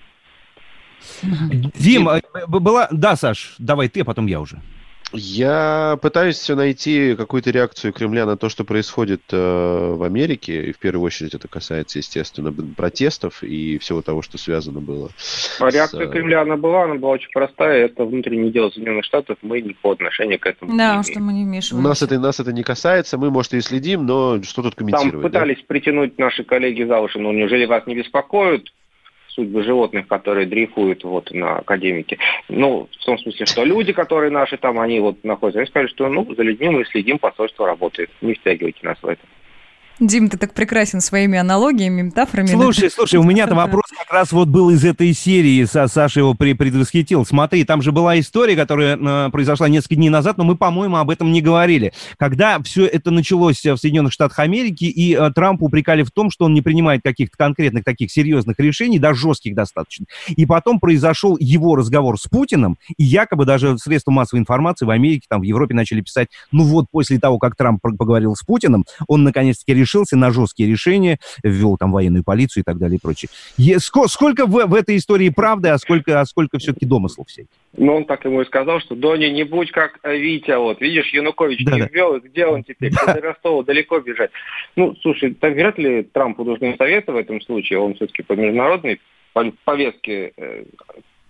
Дим, э, была... Да, Саш, давай ты, а потом я уже. Я пытаюсь все найти какую-то реакцию Кремля на то, что происходит э, в Америке. И в первую очередь это касается, естественно, протестов и всего того, что связано было. А реакция с... Кремля, она была, она была очень простая. Это внутреннее дело Соединенных Штатов. Мы никакого отношения к этому да, не что мы не вмешиваемся. Нас это, нас это не касается. Мы, может, и следим, но что тут комментировать? Там пытались да? притянуть наши коллеги за уши. Но неужели вас не беспокоят? Судьбы животных, которые дрейфуют вот на академике. Ну, в том смысле, что люди, которые наши там, они вот находятся, они сказали, что ну, за людьми мы следим, посольство работает. Не втягивайте нас в это. Дим, ты так прекрасен своими аналогиями, метафорами. Слушай, слушай, у меня-то вопрос как раз вот был из этой серии, Саша его предвосхитил. Смотри, там же была история, которая э, произошла несколько дней назад, но мы, по-моему, об этом не говорили. Когда все это началось в Соединенных Штатах Америки, и э, Трамп упрекали в том, что он не принимает каких-то конкретных таких серьезных решений, даже жестких достаточно. И потом произошел его разговор с Путиным, и якобы даже средства массовой информации в Америке, там в Европе начали писать, ну вот после того, как Трамп поговорил с Путиным, он наконец-таки решился на жесткие решения, ввел там военную полицию и так далее и прочее. Сколько, сколько в, в этой истории правды, а сколько, а сколько все-таки домыслов всяких? Ну, он так ему и сказал, что Дони, не будь как Витя, вот, видишь, Янукович да, не ввел, и где он теперь? Да. До Ростова далеко бежать. Ну, слушай, так вряд ли Трампу нужны советы в этом случае, он все-таки по международной повестке э,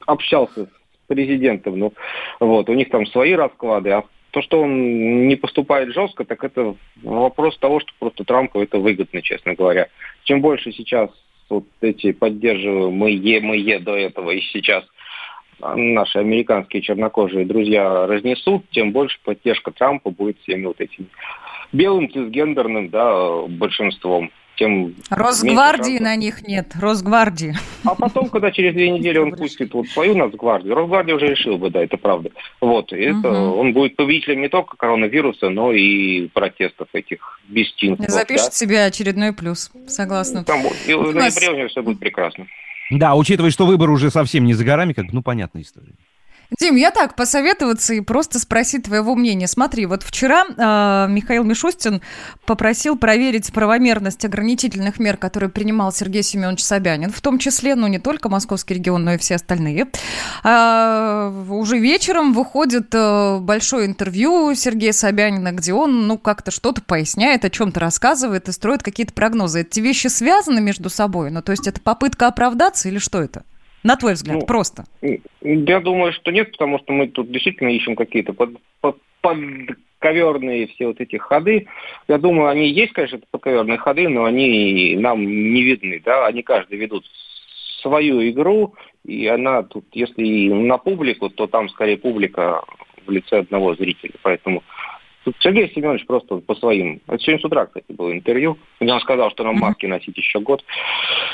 общался с президентом, ну, вот, у них там свои расклады, а то, что он не поступает жестко, так это вопрос того, что просто Трампу это выгодно, честно говоря. Чем больше сейчас вот эти поддерживаемые мы е до этого и сейчас наши американские чернокожие друзья разнесут, тем больше поддержка Трампа будет всеми вот этими белым цисгендерным да, большинством тем... Росгвардии на них нет, Росгвардии. А потом, когда через две недели он пустит вот свою Нацгвардию, Росгвардия уже решил бы, да, это правда. Вот, и это он будет победителем не только коронавируса, но и протестов этих бесчинств. Запишет да? себе очередной плюс, согласна. Там, и в ноябре у него все будет прекрасно. Да, учитывая, что выбор уже совсем не за горами, как, ну, понятная история. Дим, я так, посоветоваться и просто спросить твоего мнения. Смотри, вот вчера э, Михаил Мишустин попросил проверить правомерность ограничительных мер, которые принимал Сергей Семенович Собянин, в том числе, ну, не только Московский регион, но и все остальные. Э, уже вечером выходит э, большое интервью Сергея Собянина, где он, ну, как-то что-то поясняет, о чем-то рассказывает и строит какие-то прогнозы. Эти вещи связаны между собой? Ну, то есть это попытка оправдаться или что это? На твой взгляд, ну, просто? Я думаю, что нет, потому что мы тут действительно ищем какие-то под, под, подковерные все вот эти ходы. Я думаю, они есть, конечно, подковерные ходы, но они нам не видны, да, они каждый ведут свою игру, и она тут, если на публику, то там скорее публика в лице одного зрителя. Поэтому Сергей Семенович просто по своим... Это сегодня с утра, кстати, было интервью, где он сказал, что нам маски носить еще год.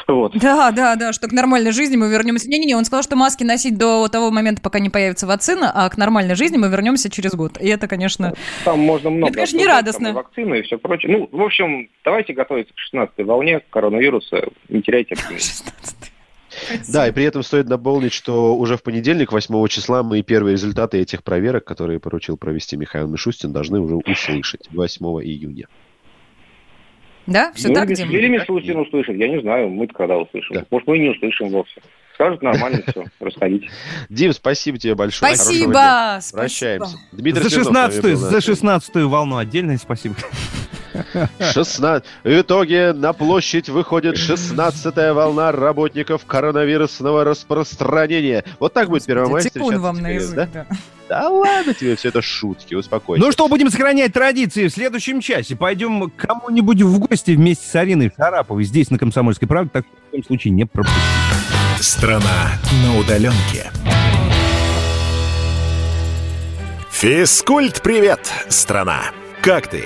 Вот. Да, да, да, что к нормальной жизни мы вернемся. Не-не-не, он сказал, что маски носить до того момента, пока не появится вакцина, а к нормальной жизни мы вернемся через год. И это, конечно... Там можно много... Это, конечно, не радостно. вакцины и все прочее. Ну, в общем, давайте готовиться к 16-й волне коронавируса. Не теряйте оптимизм. Спасибо. Да, и при этом стоит напомнить, что уже в понедельник, 8 числа, мы первые результаты этих проверок, которые поручил провести Михаил Мишустин, должны уже услышать 8 июня. Да? Все ну, так, Дима? Или Мишустин услышит, я не знаю, мы-то когда услышим. Да. Может, мы и не услышим вовсе. Скажут нормально, все, расходите. Дим, спасибо тебе большое. Спасибо. Прощаемся. Дмитрий за 16 за 16 волну отдельное спасибо. 16. В итоге на площадь выходит 16-я волна работников коронавирусного распространения. Вот так будет Первомай встречаться. вам на язык, да? да. Да ладно тебе, все это шутки, успокойся. Ну что, будем сохранять традиции в следующем часе. Пойдем к кому-нибудь в гости вместе с Ариной Шараповой здесь, на Комсомольской правде. Так в таком случае не пропустите. Страна на удаленке. Физкульт-привет, страна! Как ты?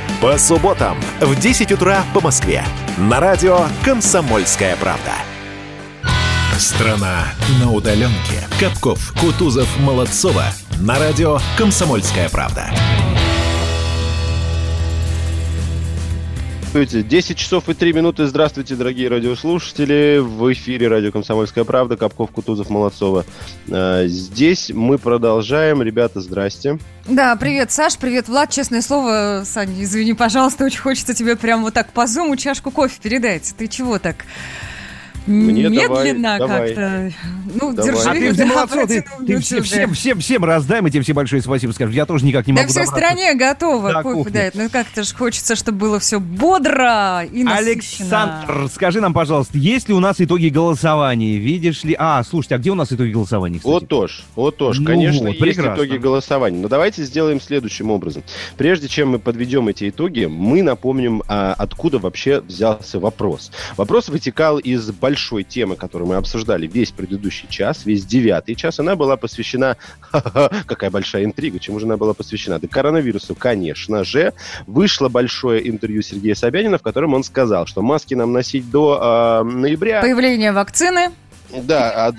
по субботам в 10 утра по Москве. На радио «Комсомольская правда». Страна на удаленке. Капков, Кутузов, Молодцова. На радио «Комсомольская правда». 10 часов и 3 минуты. Здравствуйте, дорогие радиослушатели. В эфире радио «Комсомольская правда». Капков, Кутузов, Молодцова. А, здесь мы продолжаем. Ребята, здрасте. Да, привет, Саш, привет, Влад. Честное слово, Саня, извини, пожалуйста, очень хочется тебе прям вот так по зуму чашку кофе передать. Ты чего так? Мне медленно как-то. Ну, Давай. держи. А ты, да, молодцом, ты, ты все, всем, всем, всем раздай, мы тебе все большое спасибо скажем. Я тоже никак не Да могу всей добраться. стране готово Да. Ну как-то же хочется, чтобы было все бодро и насыщенно. Александр, скажи нам, пожалуйста, есть ли у нас итоги голосования? Видишь ли... А, слушайте, а где у нас итоги голосования, кстати? Вот тоже, вот тоже. Ну Конечно, вот, есть прекрасно. итоги голосования. Но давайте сделаем следующим образом. Прежде чем мы подведем эти итоги, мы напомним, а, откуда вообще взялся вопрос. Вопрос вытекал из большой темы, которую мы обсуждали весь предыдущий час, весь девятый час. Она была посвящена... Какая большая интрига. Чему же она была посвящена? Да коронавирусу, конечно же. Вышло большое интервью Сергея Собянина, в котором он сказал, что маски нам носить до а, ноября. Появление вакцины. Да, а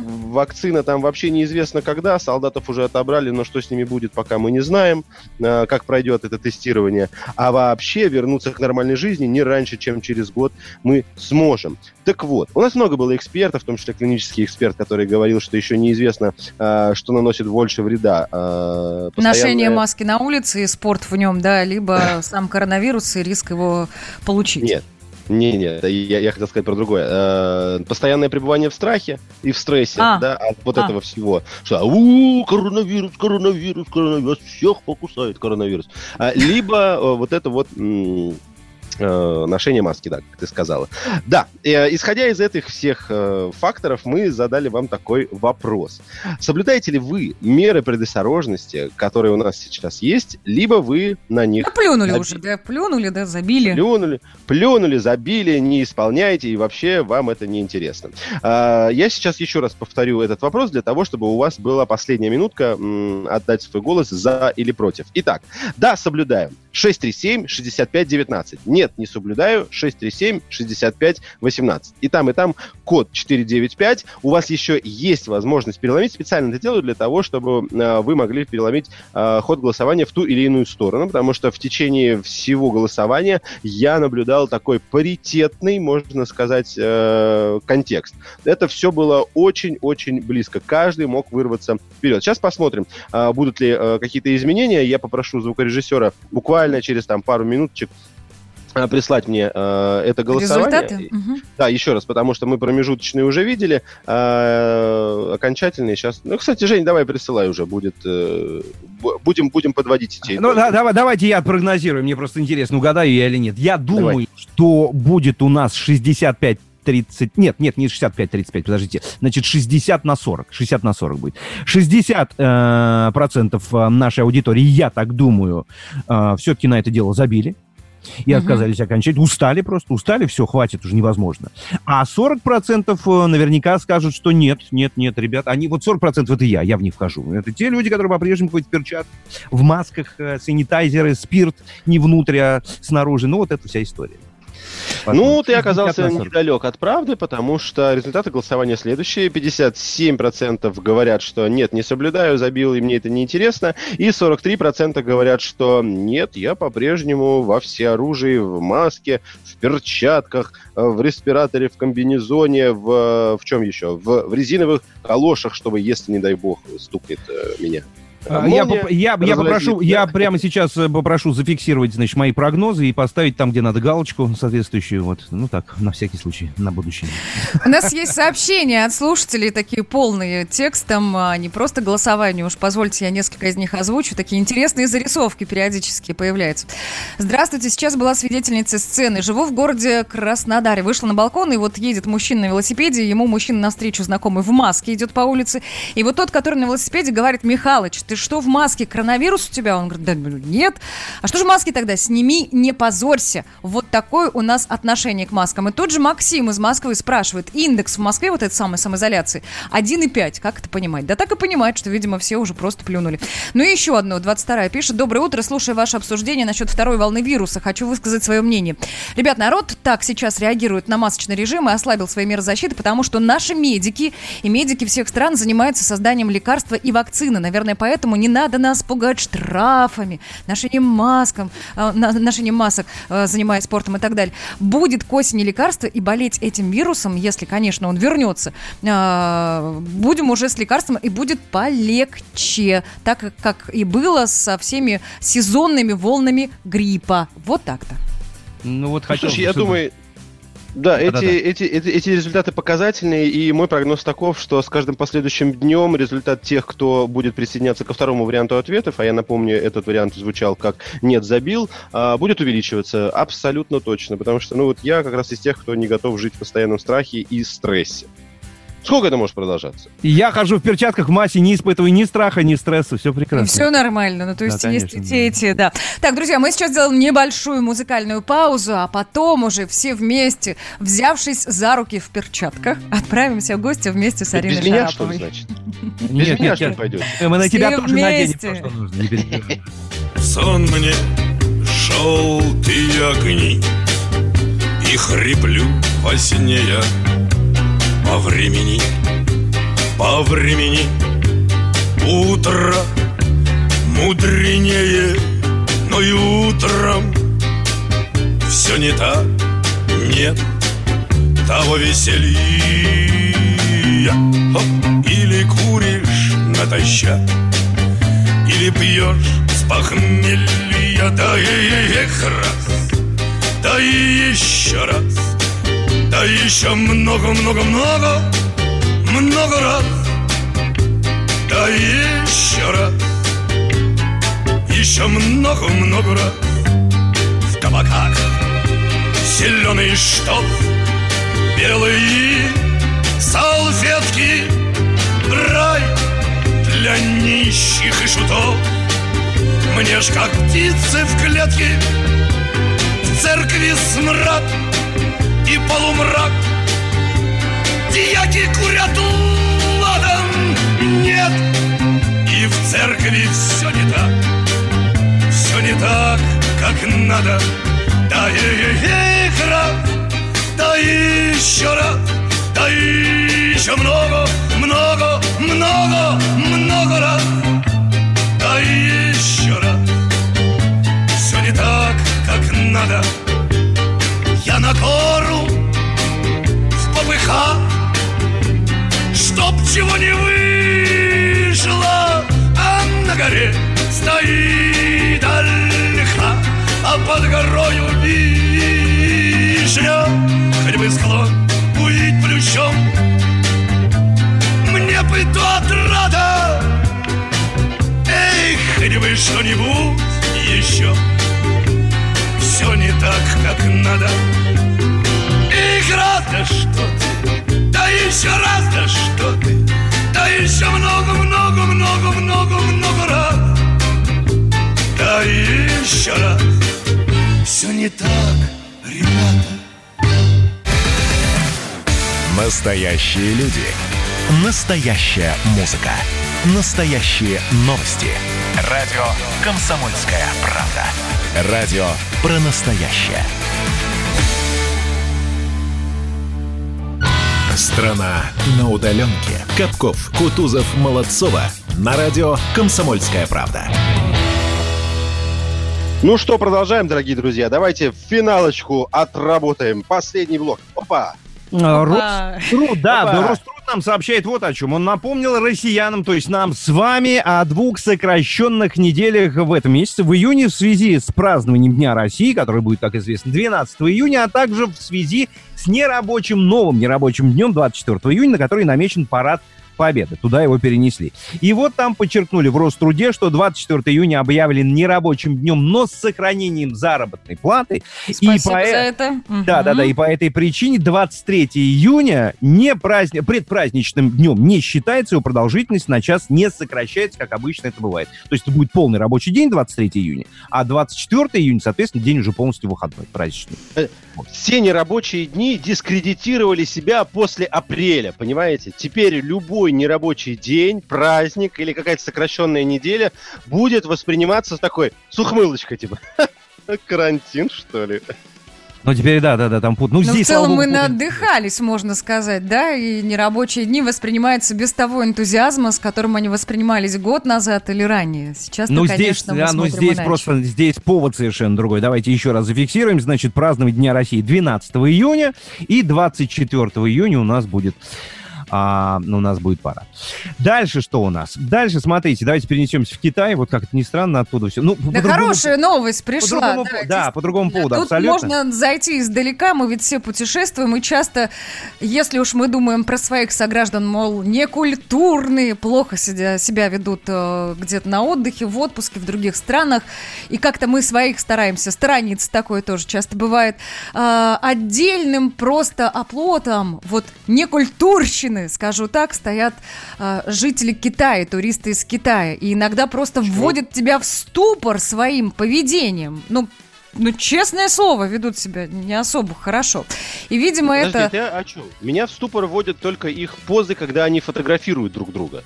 вакцина там вообще неизвестно когда, солдатов уже отобрали, но что с ними будет, пока мы не знаем, а, как пройдет это тестирование. А вообще вернуться к нормальной жизни не раньше, чем через год мы сможем. Так вот, у нас много было экспертов, в том числе клинический эксперт, который говорил, что еще неизвестно, а, что наносит больше вреда. Ношение постоянное- маски на улице и спорт в нем, да, либо сам коронавирус и риск его получить. Нет. Не, не, это я, я хотел сказать про другое. Э, постоянное пребывание в страхе и в стрессе, А. да, от вот А. этого всего. Что, у коронавирус, коронавирус, коронавирус, всех покусает коронавирус. А, либо э, вот это вот э, ношение маски, да, как ты сказала. Да, э, исходя из этих всех э, факторов, мы задали вам такой вопрос. Соблюдаете ли вы меры предосторожности, которые у нас сейчас есть, либо вы на них... Ну, плюнули заби- уже, да, плюнули, да, забили. Плюнули, плюнули, забили, не исполняете, и вообще вам это не интересно. А, Я сейчас еще раз повторю этот вопрос для того, чтобы у вас была последняя минутка м, отдать свой голос за или против. Итак, да, соблюдаю. 637-65-19. Нет, не соблюдаю. 637-65-18. И там, и там код 495. У вас еще есть возможность переломить. Специально это делаю для того, чтобы э, вы могли переломить э, ход голосования в ту или иную сторону, потому что в течение всего голосования я наблюдал такой паритетный, можно сказать, э, контекст. Это все было очень-очень близко. Каждый мог вырваться вперед. Сейчас посмотрим, э, будут ли э, какие-то изменения. Я попрошу звукорежиссера буквально через там пару минуточек прислать мне э, это голосование. Результаты? Мгм. Да, еще раз, потому что мы промежуточные уже видели, а окончательные сейчас... Ну, кстати, Жень, давай присылай уже, будет... э, бу- будем, будем подводить эти Ну, да, давай, давайте я прогнозирую, мне просто интересно, угадаю я или нет. Я думаю, Давай. что будет у нас 65 30, нет, нет, не 65-35, подождите, значит, 60 на 40, 60 на 40 будет. 60 э, процентов э, нашей аудитории, я так думаю, э, все-таки на это дело забили. И Мгм. отказались окончать. Устали просто, устали, все, хватит, уже невозможно. А 40% э, наверняка скажут, что нет, нет, нет, ребят. Они, вот 40% это я, я в них вхожу. Это те люди, которые по-прежнему ходят в перчатках, в масках, э, санитайзеры, спирт не внутрь, а снаружи. Ну, вот эта вся история. Ну, ты 60 оказался на 40. недалек от правды, потому что результаты голосования следующие. 57% говорят, что нет, не соблюдаю, забил, и мне это не интересно. И 43% говорят, что нет, я по-прежнему во всеоружии, в маске, в перчатках, в респираторе, в комбинезоне, в, в чем еще? В, в резиновых калошах, чтобы, если, не дай бог, стукнет э, меня. А, Я, поп- я, я попрошу, я прямо сейчас э, попрошу зафиксировать, значит, мои прогнозы и поставить там, где надо галочку соответствующую, вот, ну так, на всякий случай, на будущее. У нас есть сообщения от слушателей, такие полные текстом, а не просто голосование. Уж позвольте, я несколько из них озвучу. Такие интересные зарисовки периодически появляются. Здравствуйте, сейчас была свидетельницей сцены. Живу в городе Краснодаре. Вышла на балкон, и вот едет мужчина на велосипеде, ему мужчина навстречу знакомый в маске идет по улице. И вот тот, который на велосипеде, говорит, Михалыч, ты ты что в маске? Коронавирус у тебя? Он говорит, да, нет. А что же маски тогда? Сними, не позорься. Вот такое у нас отношение к маскам. И тот же Максим из Москвы спрашивает, индекс в Москве вот этой самой самоизоляции 1,5. Как это понимать? Да так и понимать, что, видимо, все уже просто плюнули. Ну и еще одно, 22 пишет. Доброе утро, слушая ваше обсуждение насчет второй волны вируса, хочу высказать свое мнение. Ребят, народ так сейчас реагирует на масочный режим и ослабил свои меры защиты, потому что наши медики и медики всех стран занимаются созданием лекарства и вакцины. Наверное, поэтому не надо нас пугать штрафами, ношением маскам, э, ношением масок, э, занимаясь спортом и так далее. Будет к осени лекарство и болеть этим вирусом, если, конечно, он вернется, э, будем уже с лекарством и будет полегче, так как и было со всеми сезонными волнами гриппа. Вот так-то. Ну вот хочу. Слушай, я думаю, да, эти, да, да. Эти, эти, эти результаты показательные, и мой прогноз таков, что с каждым последующим днем результат тех, кто будет присоединяться ко второму варианту ответов, а я напомню, этот вариант звучал как «нет, забил», а, будет увеличиваться абсолютно точно, потому что, ну вот я как раз из тех, кто не готов жить в постоянном страхе и стрессе. Сколько это может продолжаться? Я хожу в перчатках в массе, не испытываю ни страха, ни стресса, все прекрасно. И все нормально, ну то есть да, есть конечно, и те, да. Так, друзья, мы сейчас сделаем небольшую музыкальную паузу, а потом уже все вместе, взявшись за руки в перчатках, отправимся в гости вместе с Ариной Без меня, что ли, значит? Без нет, меня, нет, что ли, пойдет? Мы на тебя тоже наденем то, что нужно, Сон мне желтые огни И хриплю во сне я по времени, по времени Утро мудренее, но и утром Все не так, нет того веселья Или куришь натощак Или пьешь с похмелья Да и раз, да и еще раз да еще много-много-много, много раз. Да еще раз. Еще много-много раз. В кабаках зеленый штоф Белые салфетки. Рай для нищих и шутов. Мне ж как птицы в клетке. В церкви смрад и полумрак. Дьяки курят ладом, нет И в церкви все не так. Все не так, как надо. Да и раз, да еще раз. Да еще много, много, много, много раз. Да еще раз. Все не так, как надо на гору в попыха Чтоб чего не вышло А на горе стоит ольха А под горою вишня Хоть бы склон увидеть плющом Мне бы то отрада. Эй, хоть бы что-нибудь еще. Все не так, как надо Игра, да что ты, да еще раз, да что ты? Да еще много-много-много-много-много раз Да еще раз Все не так, ребята. Настоящие люди. Настоящая музыка. Настоящие новости. Радио «Комсомольская правда». Радио про настоящее. Страна на удаленке. Капков, Кутузов, Молодцова. На радио «Комсомольская правда». Ну что, продолжаем, дорогие друзья. Давайте финалочку отработаем. Последний блок. Опа! Роструд, да, Роструд нам сообщает вот о чем. Он напомнил россиянам, то есть нам с вами, о двух сокращенных неделях в этом месяце. В июне в связи с празднованием Дня России, который будет, как известно, 12 июня, а также в связи с нерабочим, новым нерабочим днем 24 июня, на который намечен парад Победы. Туда его перенесли. И вот там подчеркнули в Роструде, что 24 июня объявлен нерабочим днем, но с сохранением заработной платы. Спасибо и по... за это. Да, да, да. И по этой причине 23 июня не праздник, предпраздничным днем не считается, его продолжительность на час не сокращается, как обычно это бывает. То есть это будет полный рабочий день 23 июня, а 24 июня, соответственно, день уже полностью выходной, праздничный. Все нерабочие дни дискредитировали себя после апреля, понимаете? Теперь любой нерабочий день, праздник или какая-то сокращенная неделя будет восприниматься с такой, с ухмылочкой, типа, карантин, что ли? Ну, теперь да, да, да, там пут. Ну, Но здесь, в целом мы богу, надыхались, можно сказать, да, и нерабочие дни воспринимаются без того энтузиазма, с которым они воспринимались год назад или ранее. Сейчас, Ну, конечно, здесь, да, ну, здесь иначе. просто, здесь повод совершенно другой. Давайте еще раз зафиксируем. Значит, праздновать Дня России 12 июня и 24 июня у нас будет а, у нас будет пара. Дальше что у нас? Дальше, смотрите, давайте перенесемся в Китай. Вот как это ни странно, оттуда все. Ну, Да хорошая новость пришла. другому по- да, по другому поводу, Тут абсолютно. можно зайти издалека, мы ведь все путешествуем, и часто, если уж мы думаем про своих сограждан, мол, некультурные, плохо себя, себя ведут э, где-то на отдыхе, в отпуске, в других странах, и как-то мы своих стараемся сторониться, такое тоже часто бывает, э, отдельным просто оплотом вот некультурщины, скажу так, стоят э, жители Китая, туристы из Китая, и иногда просто вводят тебя в ступор своим поведением. Ну, ну, честное слово, ведут себя не особо хорошо. И, видимо, Подожди, это ты о чем? Меня в ступор вводят только их позы, когда они фотографируют друг друга.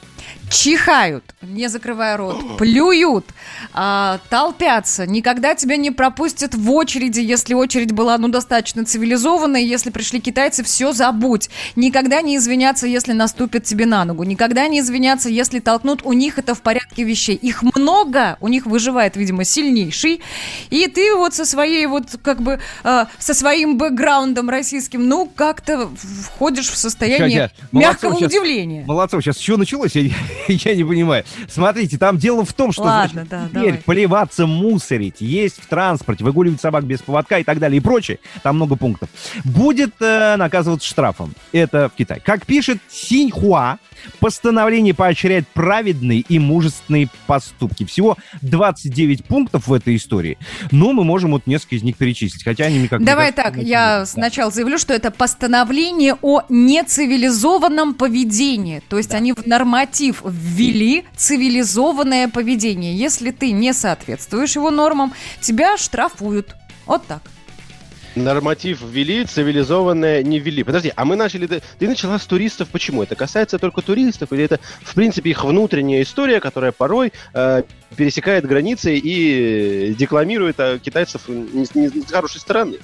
чихают, не закрывая рот, плюют, а, толпятся, никогда тебя не пропустят в очереди, если очередь была, ну, достаточно цивилизованной, если пришли китайцы, все забудь. Никогда не извиняться, если наступят тебе на ногу, никогда не извиняться, если толкнут, у них это в порядке вещей. Их много, у них выживает, видимо, сильнейший, и ты вот со своей вот, как бы, а, со своим бэкграундом российским, ну, как-то входишь в состояние ща. мягкого Молодцов удивления. Молодцов, сейчас что началось, я, я не понимаю. Смотрите, там дело в том, что Ладно, значит, да, теперь давай. плеваться, мусорить, есть в транспорте, выгуливать собак без поводка и так далее и прочее, там много пунктов, будет э, наказываться штрафом. Это в Китае. Как пишет Синьхуа, постановление поощряет праведные и мужественные поступки. Всего 29 пунктов в этой истории. Но мы можем вот несколько из них перечислить, хотя они никак не Давай кажутся, так, но я сначала заявлю, что это постановление о нецивилизованном поведении. То есть они в норматив ввели цивилизованное поведение. Если ты не соответствуешь его нормам, тебя штрафуют. Вот так. Норматив ввели, цивилизованное не ввели. Подожди, а мы начали... Ты начала с туристов. Почему? Это касается только туристов? Или это, в принципе, их внутренняя история, которая порой э, пересекает границы и декламирует о китайцев не, с- не с хорошей стороны?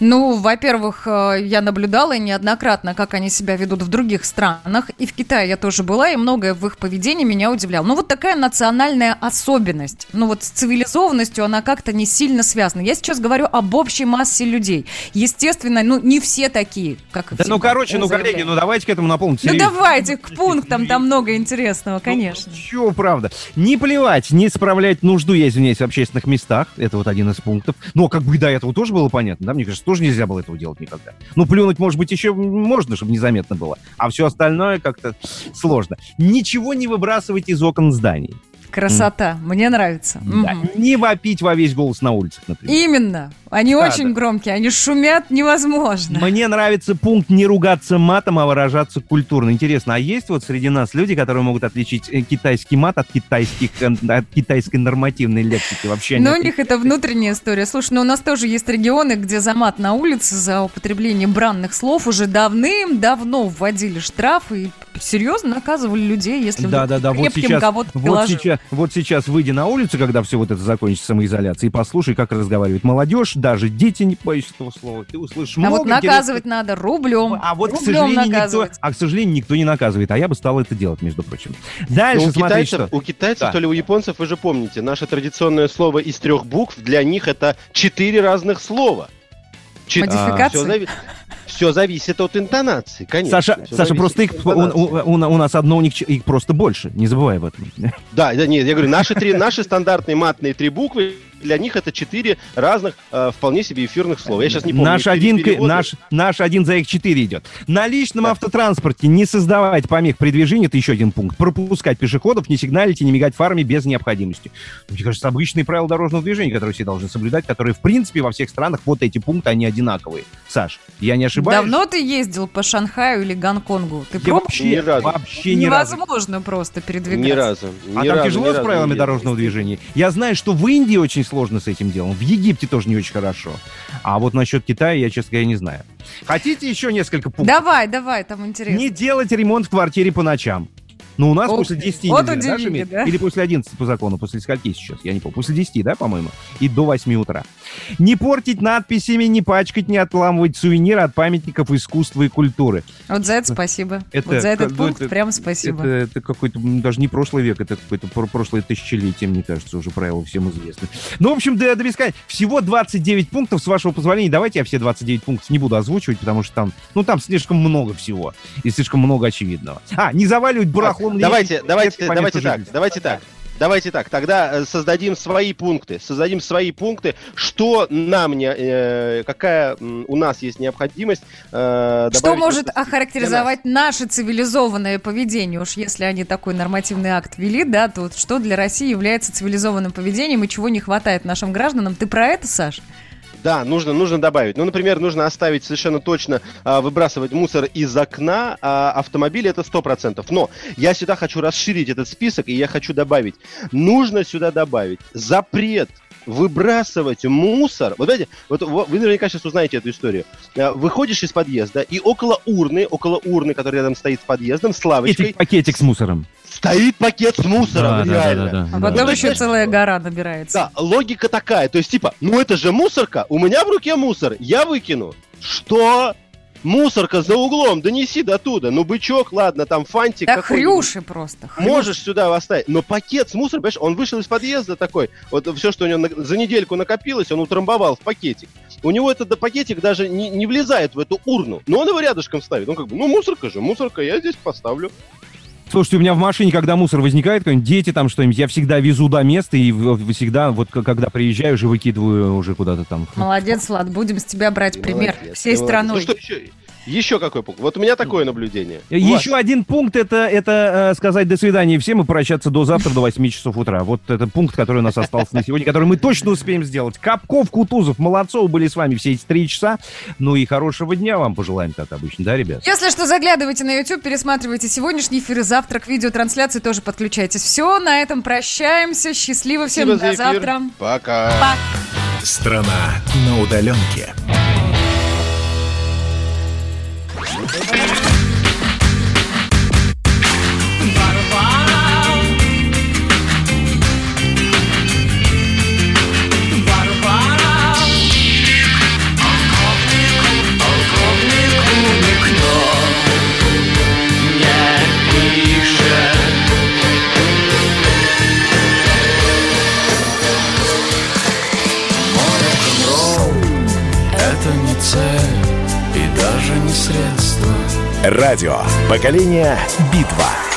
Ну, во-первых, э, я наблюдала неоднократно, как они себя ведут в других странах. И в Китае я тоже была, и многое в их поведении меня удивляло. Ну, вот такая национальная особенность. Ну, вот с цивилизованностью она как-то не сильно связана. Я сейчас говорю об общей массе людей. Естественно, ну, не все такие, как и Да, все ну, короче, ну, коллеги, ну, давайте к этому наполнить. Ну, давайте к пунктам, там много интересного, конечно. Чего, правда? Не плевать, не справлять нужду, я извиняюсь, в общественных местах. Это вот один из пунктов. Но как бы до этого тоже было понятно, да? Мне кажется, тоже нельзя было этого делать никогда. Ну, плюнуть, может быть, еще можно, чтобы незаметно было. А все остальное как-то сложно. Ничего не выбрасывать из окон зданий. Красота, мне нравится. Да. Мгм. Не вопить во весь голос на улицах, например. Именно. Они Да, очень да. громкие, они шумят невозможно. Мне нравится пункт не ругаться матом, а выражаться культурно. Интересно, а есть вот среди нас люди, которые могут отличить э, китайский мат от, китайских, э, от китайской нормативной лексики? Вообще Но у нет. них это внутренняя история. Слушай, ну у нас тоже есть регионы, где за мат на улице, за употребление бранных слов уже давным-давно вводили штрафы и серьезно наказывали людей, если Да, да, да. Вот сейчас, кого-то вот приложил. Вот сейчас выйди на улицу, когда все вот это закончится самоизоляцией, и послушай, как разговаривает молодежь, даже дети не боятся этого слова. Ты услышишь А много вот наказывать надо рублем. А вот, к рублем сожалению, никто, а, к сожалению, никто не наказывает. А я бы стал это делать, между прочим. Дальше Ну, у смотри, китайцев, что... у китайцев, Да. то ли у японцев, вы же помните, наше традиционное слово из трех букв, для них это четыре разных слова. Чет- Модификации? Все, зависит от интонации, конечно. Саша, Саша просто их, у, у- у- нас одно, у них их просто больше, не забывай об этом. Да, да, нет, я говорю, наши три, наши стандартные матные три буквы для них это четыре разных э, вполне себе эфирных слова. Я сейчас не помню. Наш один, наш, наш один за их четыре идет. На личном да. автотранспорте не создавать помех при движении, это еще один пункт. Пропускать пешеходов, не сигналить и не мигать фарами без необходимости. Мне кажется, обычные правила дорожного движения, которые все должны соблюдать, которые, в принципе, во всех странах вот эти пункты, они одинаковые. Саш, я не ошибаюсь? Давно ты ездил по Шанхаю или Гонконгу? Ты я вообще, ни разу. вообще ни Невозможно разу. просто передвигаться. Ни разу. Ни а разу, там тяжело с правилами дорожного движения? Я знаю, что в Индии очень сложно с этим делом, в Египте тоже не очень хорошо. А вот насчет Китая я, честно говоря, не знаю. Хотите еще несколько пунктов? Давай, давай, там интересно. Не делать ремонт в квартире по ночам. Но у нас Оп, после 10 вот нельзя, удивили, да, да? Или после 11 по закону, после скольки сейчас, я не помню. После 10, да, по-моему? И до 8 утра. Не портить надписями, не пачкать, не отламывать сувениры от памятников искусства и культуры. Вот за это спасибо. Это, вот за этот пункт это, прям спасибо. Это, это какой-то, даже не прошлый век, это какое-то прошлое тысячелетие, мне кажется, уже правила всем известны. Ну, в общем, до, до бесконечности. Всего 29 пунктов, с вашего позволения. Давайте я все 29 пунктов не буду озвучивать, потому что там, ну, там слишком много всего и слишком много очевидного. А, не заваливать барахлом. Давайте, давайте давайте, давайте так, давайте так. Давайте так, тогда э, создадим свои пункты, создадим свои пункты, что нам не, э, какая у нас есть необходимость. Э, что может охарактеризовать наше цивилизованное поведение, уж если они такой нормативный акт ввели, да, то вот что для России является цивилизованным поведением и чего не хватает нашим гражданам? Ты про это, Саш? Да, нужно, нужно добавить. Ну, например, нужно оставить совершенно точно а, выбрасывать мусор из окна а, автомобиля, это 100%. Но я сюда хочу расширить этот список, и я хочу добавить. Нужно сюда добавить запрет выбрасывать мусор. Вот знаете, вот вы наверняка сейчас узнаете эту историю. А, выходишь из подъезда, и около урны, около урны, которая рядом стоит с подъездом, с лавочкой... Пакетик, пакетик с мусором стоит пакет с мусором, да, реально. Да, да, да, а потом да. еще целая гора набирается. Да, логика такая, то есть типа, ну это же мусорка, у меня в руке мусор, я выкину. Что? Мусорка за углом, донеси до туда. Ну, бычок, ладно, там фантик. Да хрюши просто. Хрюши. Можешь сюда оставить. Но пакет с мусором, понимаешь, он вышел из подъезда такой. Вот все, что у него на, за недельку накопилось, он утрамбовал в пакетик. У него этот пакетик даже не, не влезает в эту урну. Но он его рядышком ставит. Он как бы, ну, мусорка же, мусорка, я здесь поставлю. Слушайте, у меня в машине, когда мусор возникает, дети там что-нибудь, я всегда везу до места и всегда, вот когда приезжаю, уже выкидываю уже куда-то там. Молодец, Влад, будем с тебя брать пример Молодец, всей страной. Ну что еще? Еще какой пункт? Вот у меня такое наблюдение. Еще один пункт это, это э, сказать до свидания всем и прощаться до завтра до 8 часов утра. Вот это пункт, который у нас остался на сегодня, который мы точно успеем сделать. Капков, Кутузов, Молодцов были с вами все эти три часа. Ну и хорошего дня вам пожелаем, как обычно, да, ребят? Если что, заглядывайте на YouTube, пересматривайте сегодняшний эфир и завтра к видеотрансляции тоже подключайтесь. Все, на этом прощаемся. Счастливо всем, Спасибо до завтра. Пока. Пока. Страна на удаленке. Música Радио. Поколение. Битва.